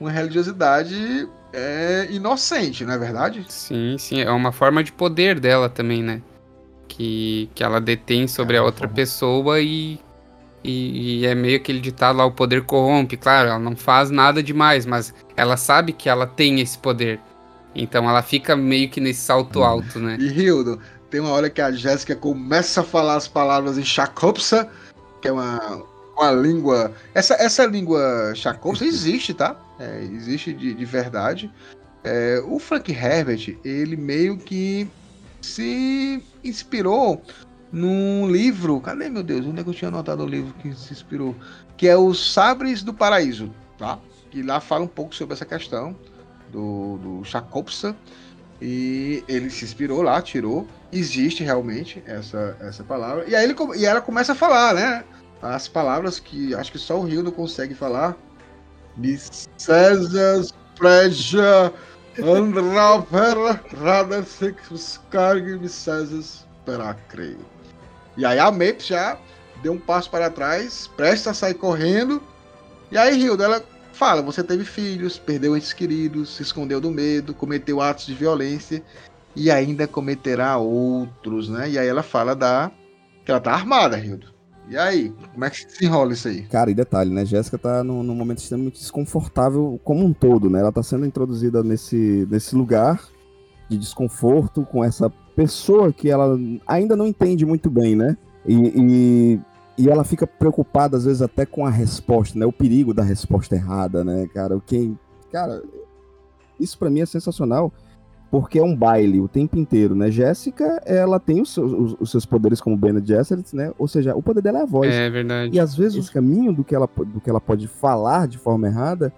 uma religiosidade é, inocente, não é verdade? Sim, sim. É uma forma de poder dela também, né? Que, que ela detém sobre é a outra pessoa e, e, e, é meio aquele ditado lá, o poder corrompe. Claro, ela não faz nada demais, mas ela sabe que ela tem esse poder. Então ela fica meio que nesse salto alto, né? E Hildo, tem uma hora que a Jéssica começa a falar as palavras em Chacopsa, que é uma, uma língua. Essa, essa língua Chacopsa existe, tá? É, existe de, de verdade. É, o Frank Herbert, ele meio que se inspirou num livro. Cadê, meu Deus? Onde é que eu tinha anotado o livro que se inspirou? Que é Os Sabres do Paraíso, tá? Que lá fala um pouco sobre essa questão do, do Chakopsa. E ele se inspirou lá, tirou. Existe realmente essa, essa palavra. E aí ele, e ela começa a falar, né? As palavras que acho que só o Rio não consegue falar. César Preja Andraper Radasek César Peracreio. E aí a Mape já deu um passo para trás, presta a sair correndo. E aí, Hilda, ela fala: você teve filhos, perdeu entes queridos, se escondeu do medo, cometeu atos de violência e ainda cometerá outros, né? E aí ela fala da que ela tá armada, Hildo. E aí, como é que se enrola isso aí? Cara, e detalhe, né? Jéssica tá num, num, momento extremamente desconfortável como um todo, né? Ela tá sendo introduzida nesse, nesse lugar de desconforto com essa pessoa que ela ainda não entende muito bem, né? E, e e ela fica preocupada, às vezes, até com a resposta, né? O perigo da resposta errada, né, cara? Quem. Cara, isso para mim é sensacional, porque é um baile o tempo inteiro, né? Jéssica, ela tem os seus, os seus poderes como Bene Gesserit, né? Ou seja, o poder dela é a voz. É verdade. E às vezes o caminho do que ela, do que ela pode falar de forma errada,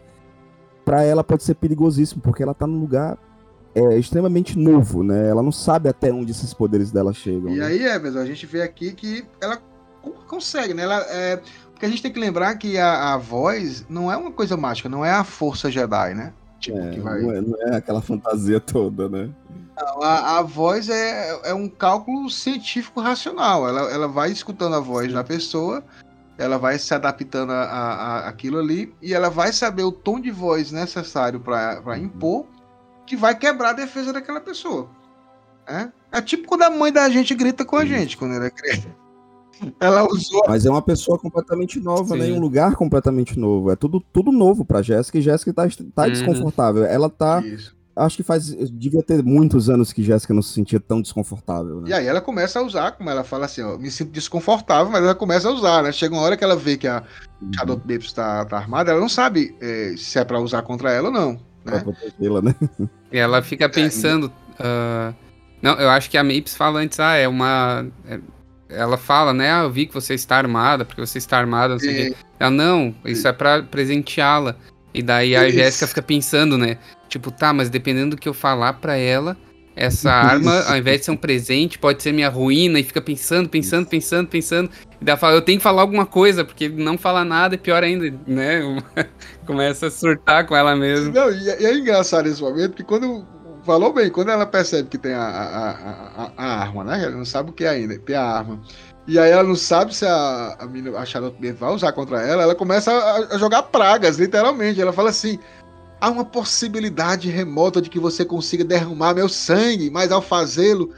para ela pode ser perigosíssimo, porque ela tá num lugar é extremamente novo, né? Ela não sabe até onde esses poderes dela chegam. E né? aí, Everson, a gente vê aqui que ela consegue, né? Ela, é, porque a gente tem que lembrar que a, a voz não é uma coisa mágica, não é a força Jedi, né? Tipo, é, vai... não, é, não, é, aquela fantasia toda, né? Não, a, a voz é, é um cálculo científico racional. Ela, ela vai escutando a voz Sim. da pessoa, ela vai se adaptando a, a, aquilo ali e ela vai saber o tom de voz necessário para uhum. impor que vai quebrar a defesa daquela pessoa. É, é tipo quando a mãe da gente grita com a gente quando era criança. Ela usou. Mas é uma pessoa completamente nova, Sim. né? Em um lugar completamente novo. É tudo, tudo novo pra Jéssica e Jéssica tá, tá uhum. desconfortável. Ela tá. Isso. Acho que faz. Devia ter muitos anos que Jéssica não se sentia tão desconfortável. Né? E aí ela começa a usar, como ela fala assim, ó, me sinto desconfortável, mas ela começa a usar, né? Chega uma hora que ela vê que a uhum. Shadow Babes tá, tá armada, ela não sabe é, se é pra usar contra ela ou não. Né? Pra protegê-la, né? E ela fica é, pensando. É, uh, não, eu acho que a Mapes fala antes, ah, é uma. É, ela fala, né? Ah, eu vi que você está armada, porque você está armada, não sei o quê. Ela, não, isso é pra presenteá-la. E daí a Jéssica fica pensando, né? Tipo, tá, mas dependendo do que eu falar pra ela, essa arma, ao invés de ser um presente, pode ser minha ruína, e fica pensando, pensando, pensando, pensando. E daí fala, eu tenho que falar alguma coisa, porque não falar nada é pior ainda, né? Começa a surtar com ela mesmo. Não, e é, é engraçado esse momento, porque quando falou bem, quando ela percebe que tem a, a, a, a, arma, né? Ela não sabe o que é ainda, tem a arma. E aí ela não sabe se a, a, mina, a Charlotte vai usar contra ela, ela começa a, a, jogar pragas, literalmente. Ela fala assim: há uma possibilidade remota de que você consiga derramar meu sangue, mas ao fazê-lo,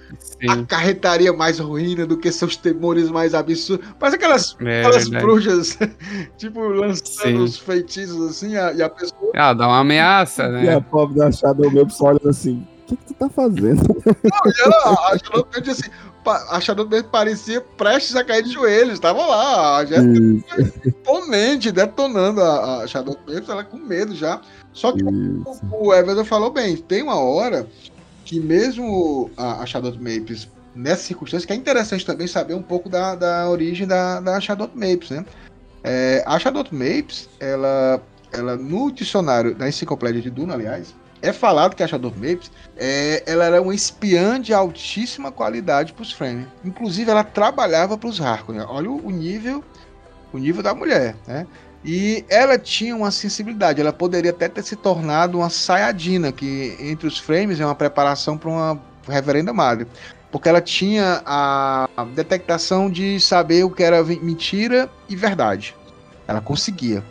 acarretaria mais ruína do que seus temores mais absurdos. Parece aquelas, é, aquelas bruxas, tipo, lançando Sim. os feitiços assim, a, e a pessoa. Ah, dá uma ameaça, né? E a pobre da Shadow meu olhando assim. O que, que tu tá fazendo? Não, e ela, a Shadow assim, a Shadow parecia prestes a cair de joelhos, tava lá, a Jéssica imponente, detonando a, a Shadow ela com medo já. Só que o, o Everton falou bem, tem uma hora que mesmo a, a Shadow Mapes, nessa circunstância, que é interessante também saber um pouco da, da origem da, da Shadow Mapes, né? É, a Shadow Mapes, ela, ela no dicionário da enciclopédia de Duna, aliás, é falado que a Shadow Mapes é, ela era uma espiã de altíssima qualidade para os Fremen. Inclusive, ela trabalhava para os Harkonnen. Olha o, o nível o nível da mulher, né? E ela tinha uma sensibilidade, ela poderia até ter se tornado uma saiadina, que entre os frames é uma preparação para uma reverenda madre. Porque ela tinha a detectação de saber o que era mentira e verdade. Ela conseguia.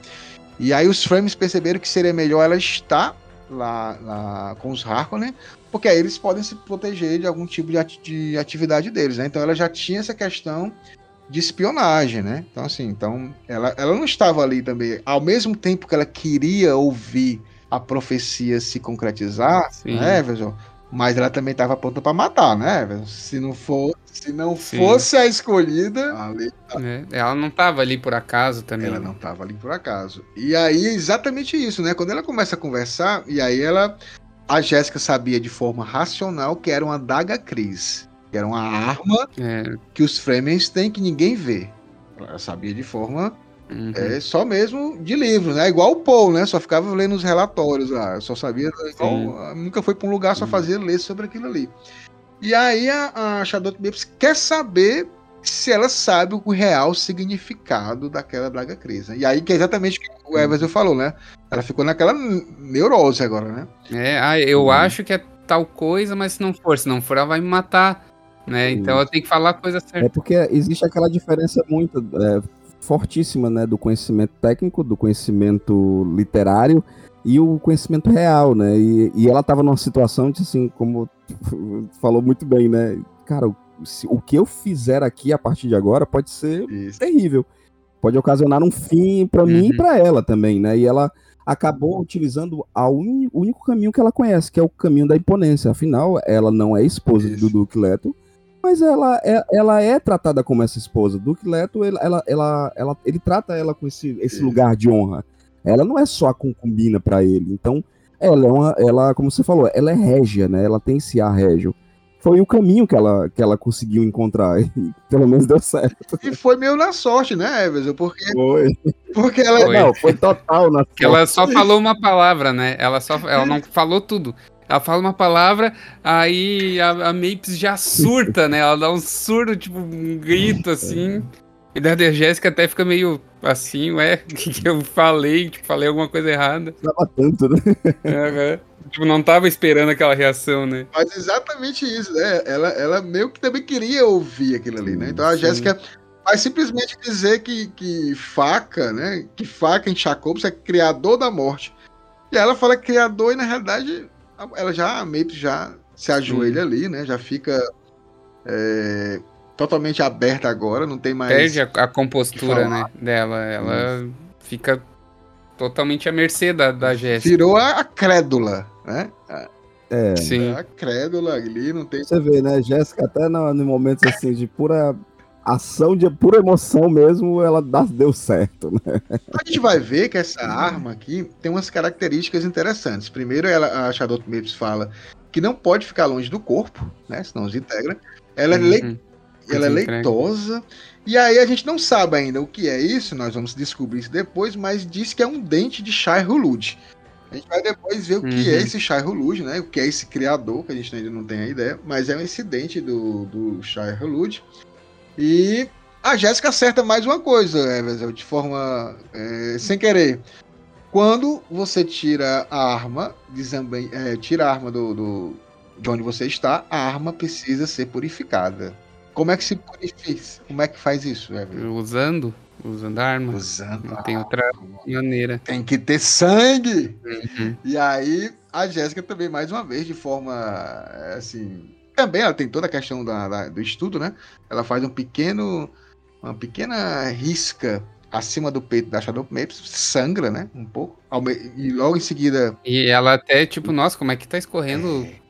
E aí os frames perceberam que seria melhor ela estar lá, lá com os Harkonnen, porque aí eles podem se proteger de algum tipo de, ati de atividade deles. Né? Então ela já tinha essa questão de espionagem, né? Então, assim, então ela, ela não estava ali também. Ao mesmo tempo que ela queria ouvir a profecia se concretizar, Sim. né, Everson? Mas ela também estava pronta para matar, né? Se não for, se não fosse a escolhida, ali, é, ela não estava ali por acaso também. Ela não estava ali por acaso. E aí exatamente isso, né? Quando ela começa a conversar, e aí ela a Jéssica sabia de forma racional que era uma daga Cris que era uma arma é. que os Fremens têm que ninguém vê. Ela sabia de forma uhum. é, só mesmo de livro, né? Igual o Paul, né? Só ficava lendo os relatórios lá. Só sabia. Igual, nunca foi para um lugar, só uhum. fazia ler sobre aquilo ali. E aí a, a Shadow Bips quer saber se ela sabe o real significado daquela Braga Crise. Né? E aí que é exatamente o que o Everson falou, né? Ela ficou naquela neurose agora, né? É, ah, eu uhum. acho que é tal coisa, mas se não for, se não for, ela vai me matar. Né? Então eu tenho que falar a coisa certa. É porque existe aquela diferença muito é, fortíssima né, do conhecimento técnico, do conhecimento literário e o conhecimento real, né? E, e ela estava numa situação de assim, como falou muito bem, né? Cara, o, se, o que eu fizer aqui a partir de agora pode ser Isso. terrível. Pode ocasionar um fim para uhum. mim e para ela também, né? E ela acabou utilizando a un... o único caminho que ela conhece, que é o caminho da imponência. Afinal, ela não é esposa Isso. do Duque Leto, mas ela é, ela é tratada como essa esposa. Duke Leto, ela, ela, ela, ela, ele trata ela com esse, esse lugar de honra. Ela não é só a concubina para ele. Então, ela é uma, ela, como você falou, ela é régia, né? Ela tem esse ar régio. Foi o caminho que ela, que ela conseguiu encontrar. E pelo menos deu certo. E foi meio na sorte, né, Everson? Porque. Foi. Porque ela. Foi. Não, foi total na sorte. Ela só falou uma palavra, né? Ela só. Ela não falou tudo. Ela fala uma palavra, aí a, a Mapes já surta, né? Ela dá um surdo, tipo, um grito assim. E da Jéssica até fica meio assim, ué, o que, que, eu falei? Tipo, falei alguma coisa errada. Tava tanto, né? É, tipo, não tava esperando aquela reação, né? Mas exatamente isso, né? Ela, ela meio que também queria ouvir aquilo ali, né? Então a Jéssica vai simplesmente dizer que, que faca, né? Que faca em Chacobos é criador da morte. E ela fala criador e na realidade ela já meio que já se ajoelha Sim. ali, né? Já fica é, totalmente aberta agora, não tem mais. Perde a, a compostura né, dela. Ela hum. fica totalmente à mercê da, da Jéssica. Virou a, a crédula, né? É. Sim. A crédula ali, não tem. Você vê, né? Jéssica, até no, no momentos assim de pura ação, de pura emoção mesmo, ela dá, deu certo, né? A gente vai ver que essa arma aqui tem umas características interessantes. Primeiro, ela, a Shadow Maps fala que não pode ficar longe do corpo, né? Senão se integra. Ela é uhum. Ela é leitosa. E aí a gente não sabe ainda o que é isso, nós vamos descobrir isso depois, mas diz que é um dente de Shai Hulud. A gente vai depois ver o que é uhum. esse Shai Hulud, né? O que é esse criador, que a gente ainda não tem a ideia, mas é um incidente do, do Shai Hulud. E a Jéssica acerta mais uma coisa, Everson, de forma é, sem querer. Quando você tira a arma, desambem, é, tira a arma do, do, de onde você está, a arma precisa ser purificada. Como é que se purifica? Como é que faz isso, Evelyn? Usando. Usando a arma. Usando. Não tem outra maneira. Tem que ter sangue! Uhum. E aí, a Jéssica também, mais uma vez, de forma assim. Também ela tem toda a questão da, da, do estudo, né? Ela faz um pequeno. Uma pequena risca acima do peito da Shadow Maps, sangra, né? Um pouco. E logo em seguida. E ela até, tipo, nossa, como é que tá escorrendo é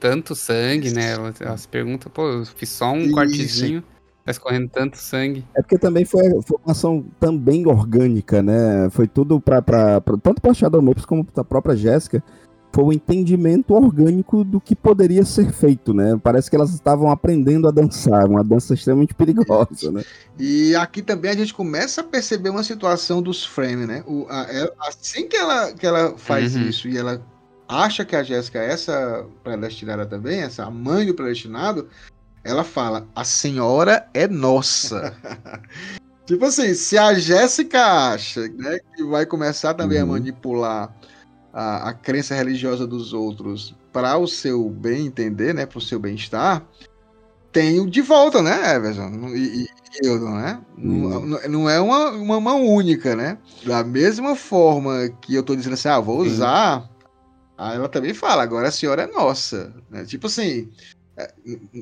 tanto sangue, né? Ela, ela se pergunta, pô, eu fiz só um Isso. cortezinho, tá escorrendo tanto sangue. É porque também foi, foi uma ação também orgânica, né? Foi tudo pra, pra, pra tanto pra Shadow Maps como pra própria Jéssica, foi o entendimento orgânico do que poderia ser feito, né? Parece que elas estavam aprendendo a dançar, uma dança extremamente perigosa, né? E aqui também a gente começa a perceber uma situação dos frames, né? O, a, ela, assim que ela, que ela faz uhum. isso e ela acha que a Jéssica é essa predestinada também, essa mãe do predestinado, ela fala: a senhora é nossa. tipo assim, se a Jéssica acha né, que vai começar também uhum. a manipular a, a, crença religiosa dos outros para o seu bem entender, né, para o seu bem-estar, tem o de volta, né, Everson? E, e eu, não é? Uhum. Não, não, é uma, uma mão única, né? Da mesma forma que eu tô dizendo assim, ah, vou usar Aí ela também fala, agora a senhora é nossa. Né? Tipo assim, é,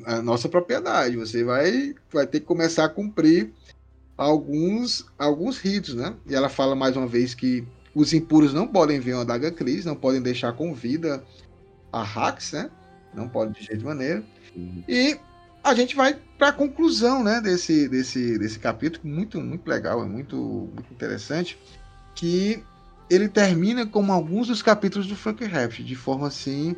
a nossa propriedade. Você vai, vai ter que começar a cumprir alguns, alguns ritos, né? E ela fala mais uma vez que os impuros não podem ver uma adaga Cris, não podem deixar com vida a Hax, né? Não pode de jeito maneira. Uhum. E a gente vai para a conclusão, né, desse, desse, desse capítulo, muito, muito legal, é muito, muito interessante, que ele termina como alguns dos capítulos do Frank Raft, de forma assim,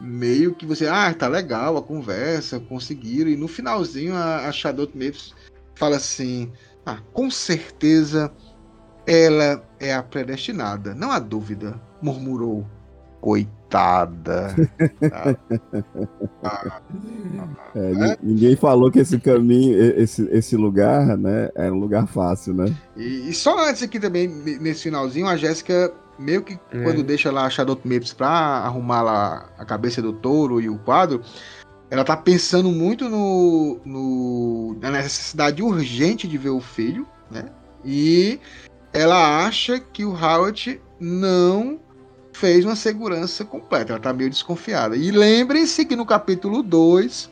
meio que você, ah, tá legal a conversa, conseguiram, e no finalzinho a, a Shadow Maps fala assim, ah, com certeza ela é a predestinada, não há dúvida, murmurou coitada. é, ninguém falou que esse caminho, esse, esse lugar, né, é um lugar fácil, né? E, e só antes aqui também, nesse finalzinho, a Jéssica meio que é. quando deixa lá a Shadow Maps pra arrumar lá a cabeça do touro e o quadro, ela tá pensando muito no, no, na necessidade urgente de ver o filho, né? E ela acha que o Howard não fez uma segurança completa. Ela está meio desconfiada. E lembrem-se que no capítulo 2,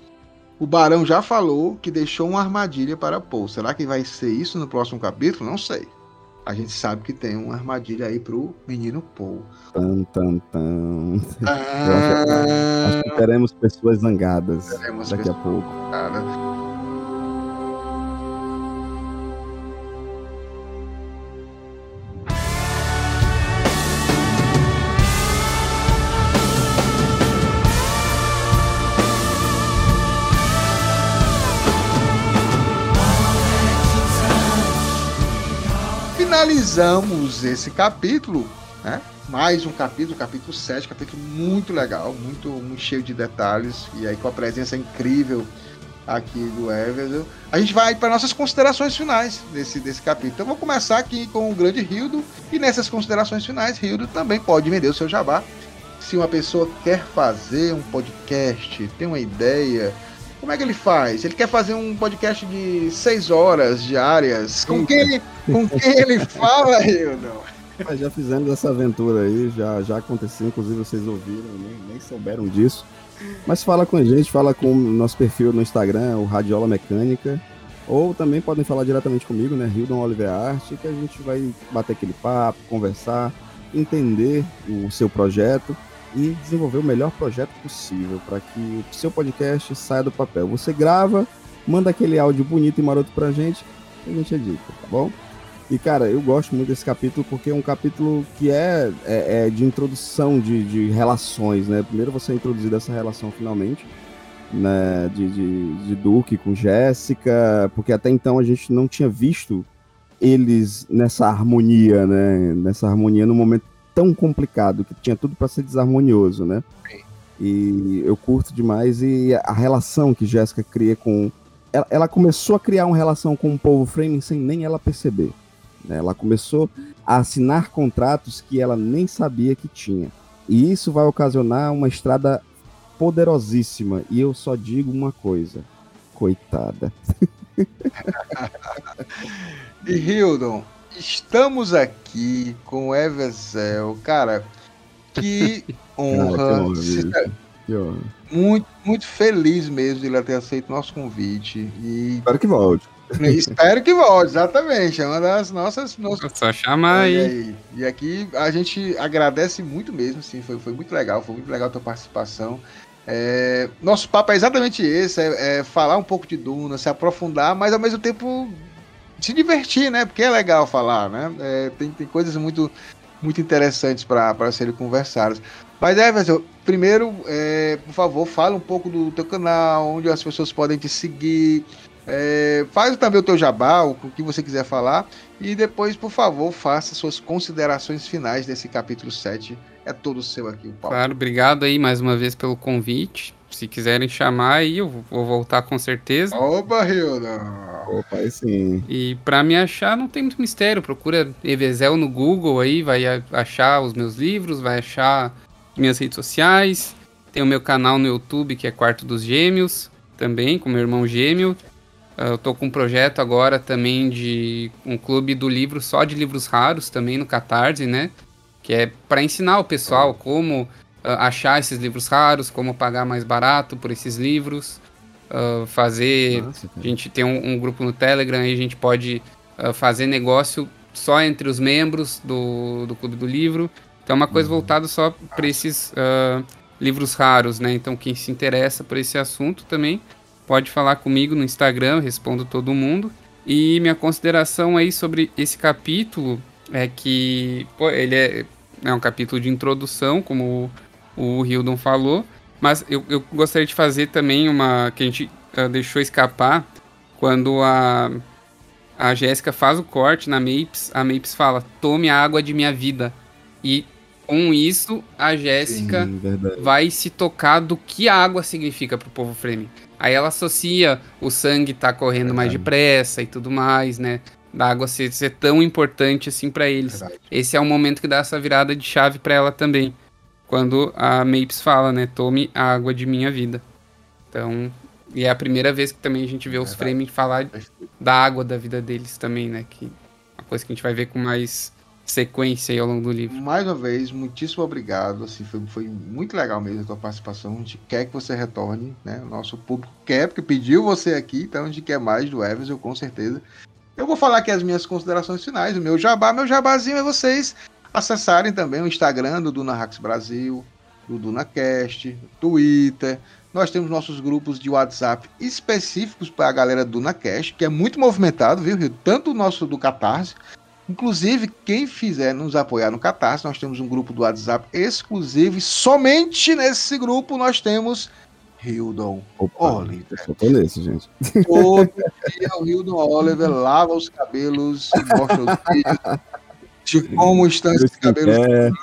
o Barão já falou que deixou uma armadilha para Paul. Será que vai ser isso no próximo capítulo? Não sei. A gente sabe que tem uma armadilha aí pro menino Paul. Tan, tan, tan. Ah, acho, que, teremos pessoas zangadas teremos daqui pessoas a pouco. Zangadas. Finalizamos esse capítulo, né? Mais um capítulo, capítulo 7, capítulo muito legal, muito, muito cheio de detalhes, e aí com a presença incrível aqui do Everton. A gente vai para nossas considerações finais desse, desse capítulo. Então, vou começar aqui com o grande Rildo. E nessas considerações finais, Rildo também pode vender o seu jabá. Se uma pessoa quer fazer um podcast, tem uma ideia, como é que ele faz? Ele quer fazer um podcast de seis horas diárias. Com quem ele, com quem ele fala, Rildo? Mas já fizemos essa aventura aí, já, já aconteceu, inclusive vocês ouviram, nem, nem souberam disso. Mas fala com a gente, fala com o nosso perfil no Instagram, o Radiola Mecânica. Ou também podem falar diretamente comigo, né? Hildon Oliver Arte, que a gente vai bater aquele papo, conversar, entender o seu projeto e desenvolver o melhor projeto possível para que o seu podcast saia do papel. Você grava, manda aquele áudio bonito e maroto pra gente, a gente edita, tá bom? E, cara, eu gosto muito desse capítulo porque é um capítulo que é, é, é de introdução de, de, relações, né? Primeiro você é introduzido essa relação finalmente, né? De, de, de Duke com Jéssica, porque até então a gente não tinha visto eles nessa harmonia, né? Nessa harmonia num momento tão complicado, que tinha tudo para ser desarmonioso, né? E eu curto demais e a relação que Jéssica cria com. Ela, ela, começou a criar uma relação com o povo framing sem nem ela perceber. Né? Ela começou a assinar contratos que ela nem sabia que tinha. E isso vai ocasionar uma estrada poderosíssima. E eu só digo uma coisa: coitada. e Hildon, estamos aqui com o Everzel. Cara, que honra. Cara, que honra, muito, muito feliz mesmo de ele ter aceito nosso convite. E... Espero que volte. Espero que volte, exatamente. É uma das nossas. nossas... Só chamar aí. aí. E aqui a gente agradece muito mesmo, sim. Foi, foi muito legal, foi muito legal a tua participação. É, nosso papo é exatamente esse: é, é, falar um pouco de Duna, se aprofundar, mas ao mesmo tempo se divertir, né? Porque é legal falar, né? É, tem, tem coisas muito, muito interessantes para serem conversadas. Mas, Everson, primeiro, é, por favor, fala um pouco do teu canal, onde as pessoas podem te seguir, é, faz também o teu jabá, o que você quiser falar. E depois, por favor, faça suas considerações finais desse capítulo 7. É todo seu aqui, o Paulo. Claro, obrigado aí mais uma vez pelo convite. Se quiserem chamar aí, eu vou voltar com certeza. Opa, Hilda! Opa, aí sim. E para me achar não tem muito mistério. Procura Evezel no Google aí, vai achar os meus livros, vai achar minhas redes sociais. Tem o meu canal no YouTube, que é Quarto dos Gêmeos, também, com meu irmão gêmeo. Eu tô com um projeto agora também de um clube do livro só de livros raros também no Catarse, né? Que é para ensinar o pessoal como uh, achar esses livros raros, como pagar mais barato por esses livros, uh, fazer. Nossa, a gente tem um, um, grupo no Telegram e a gente pode uh, fazer negócio só entre os membros do, do clube do livro. Então é uma coisa uhum. voltada só para esses livros raros, né? Então quem se interessa por esse assunto também pode falar comigo no Instagram, eu respondo todo mundo. E minha consideração aí sobre esse capítulo é que pô, ele é, é um capítulo de introdução, como o, o Hildon falou, mas eu, eu gostaria de fazer também uma que a gente uh, deixou escapar quando a, a Jéssica faz o corte na Mapes, a Mapes fala: tome a água de minha vida. E com isso, a Jéssica vai se tocar do que a água significa para o povo Fremen. Aí ela associa o sangue tá correndo mais depressa e tudo mais, né? Da água ser, ser tão importante assim para eles. Verdade. Esse é o momento que dá essa virada de chave para ela também. Quando a Mapes fala, né? Tome a água de minha vida. Então, e é a primeira vez que também a gente vê os Fremen falar da água da vida deles também, né? Que é uma coisa que a gente vai ver com mais sequência aí ao longo do livro. Mais uma vez, muitíssimo obrigado. Assim, foi, foi muito legal mesmo a tua participação. A gente quer que você retorne, né? O nosso público quer, porque pediu você aqui, então a gente quer mais do Everson, com certeza. Eu vou falar aqui as minhas considerações finais, o meu jabá. Meu jabazinho é vocês acessarem também o Instagram do Duna Hacks Brasil, do DunaCast, Twitter. Nós temos nossos grupos de WhatsApp específicos para a galera do DunaCast, que é muito movimentado, viu, Rio? Tanto o nosso do Catarse, Inclusive, quem fizer nos apoiar no Catarse, nós temos um grupo do WhatsApp exclusivo e somente nesse grupo nós temos Hildon Oliver. Só nesse, gente. Todo dia o Hildon Oliver lava os cabelos, mostra os vídeos. de como estão esses cabelos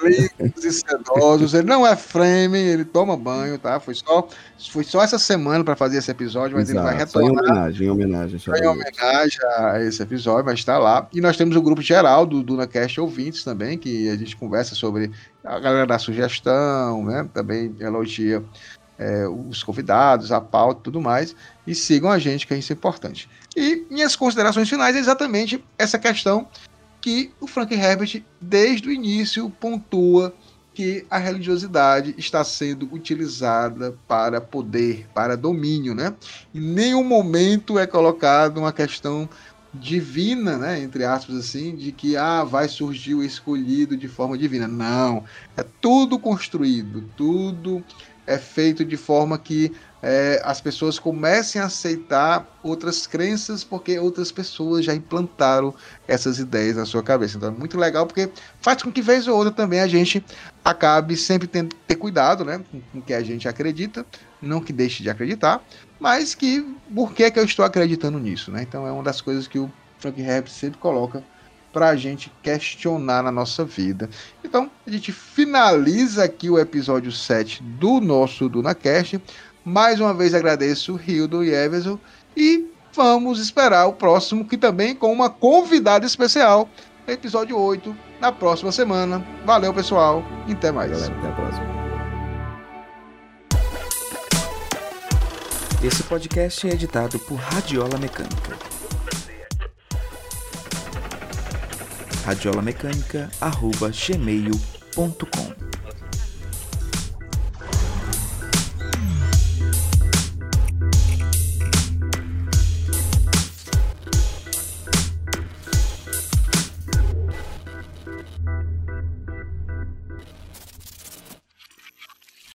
lisos e sedosos. Ele não é frame, ele toma banho, tá? Foi só, foi só essa semana para fazer esse episódio, mas Exato, ele vai retornar. Em homenagem, em homenagem. Em homenagem a esse episódio, mas está lá. E nós temos o grupo geral do DunaCast Ouvintes também, que a gente conversa sobre a galera da sugestão, né? Também elogia é, os convidados, a pauta e tudo mais. E sigam a gente, que é isso é importante. E minhas considerações finais é exatamente essa questão que o Frank Herbert, desde o início, pontua que a religiosidade está sendo utilizada para poder, para domínio, né? Em nenhum momento é colocado uma questão divina, né, entre aspas assim, de que ah, vai surgir o escolhido de forma divina. Não, é tudo construído, tudo é feito de forma que é, as pessoas comecem a aceitar outras crenças porque outras pessoas já implantaram essas ideias na sua cabeça. Então é muito legal porque faz com que vez ou outra também a gente acabe sempre tendo que ter cuidado né, com o que a gente acredita, não que deixe de acreditar, mas que por que, é que eu estou acreditando nisso. Né? Então é uma das coisas que o Frank Herbert sempre coloca para a gente questionar na nossa vida. Então, a gente finaliza aqui o episódio 7 do nosso DunaCast. Mais uma vez agradeço Hildo e Everson e vamos esperar o próximo, que também com uma convidada especial, episódio 8, na próxima semana. Valeu, pessoal, e até mais. Galera, até a próxima. Esse podcast é editado por Radiola Mecânica. radiolamecânica.gmail.com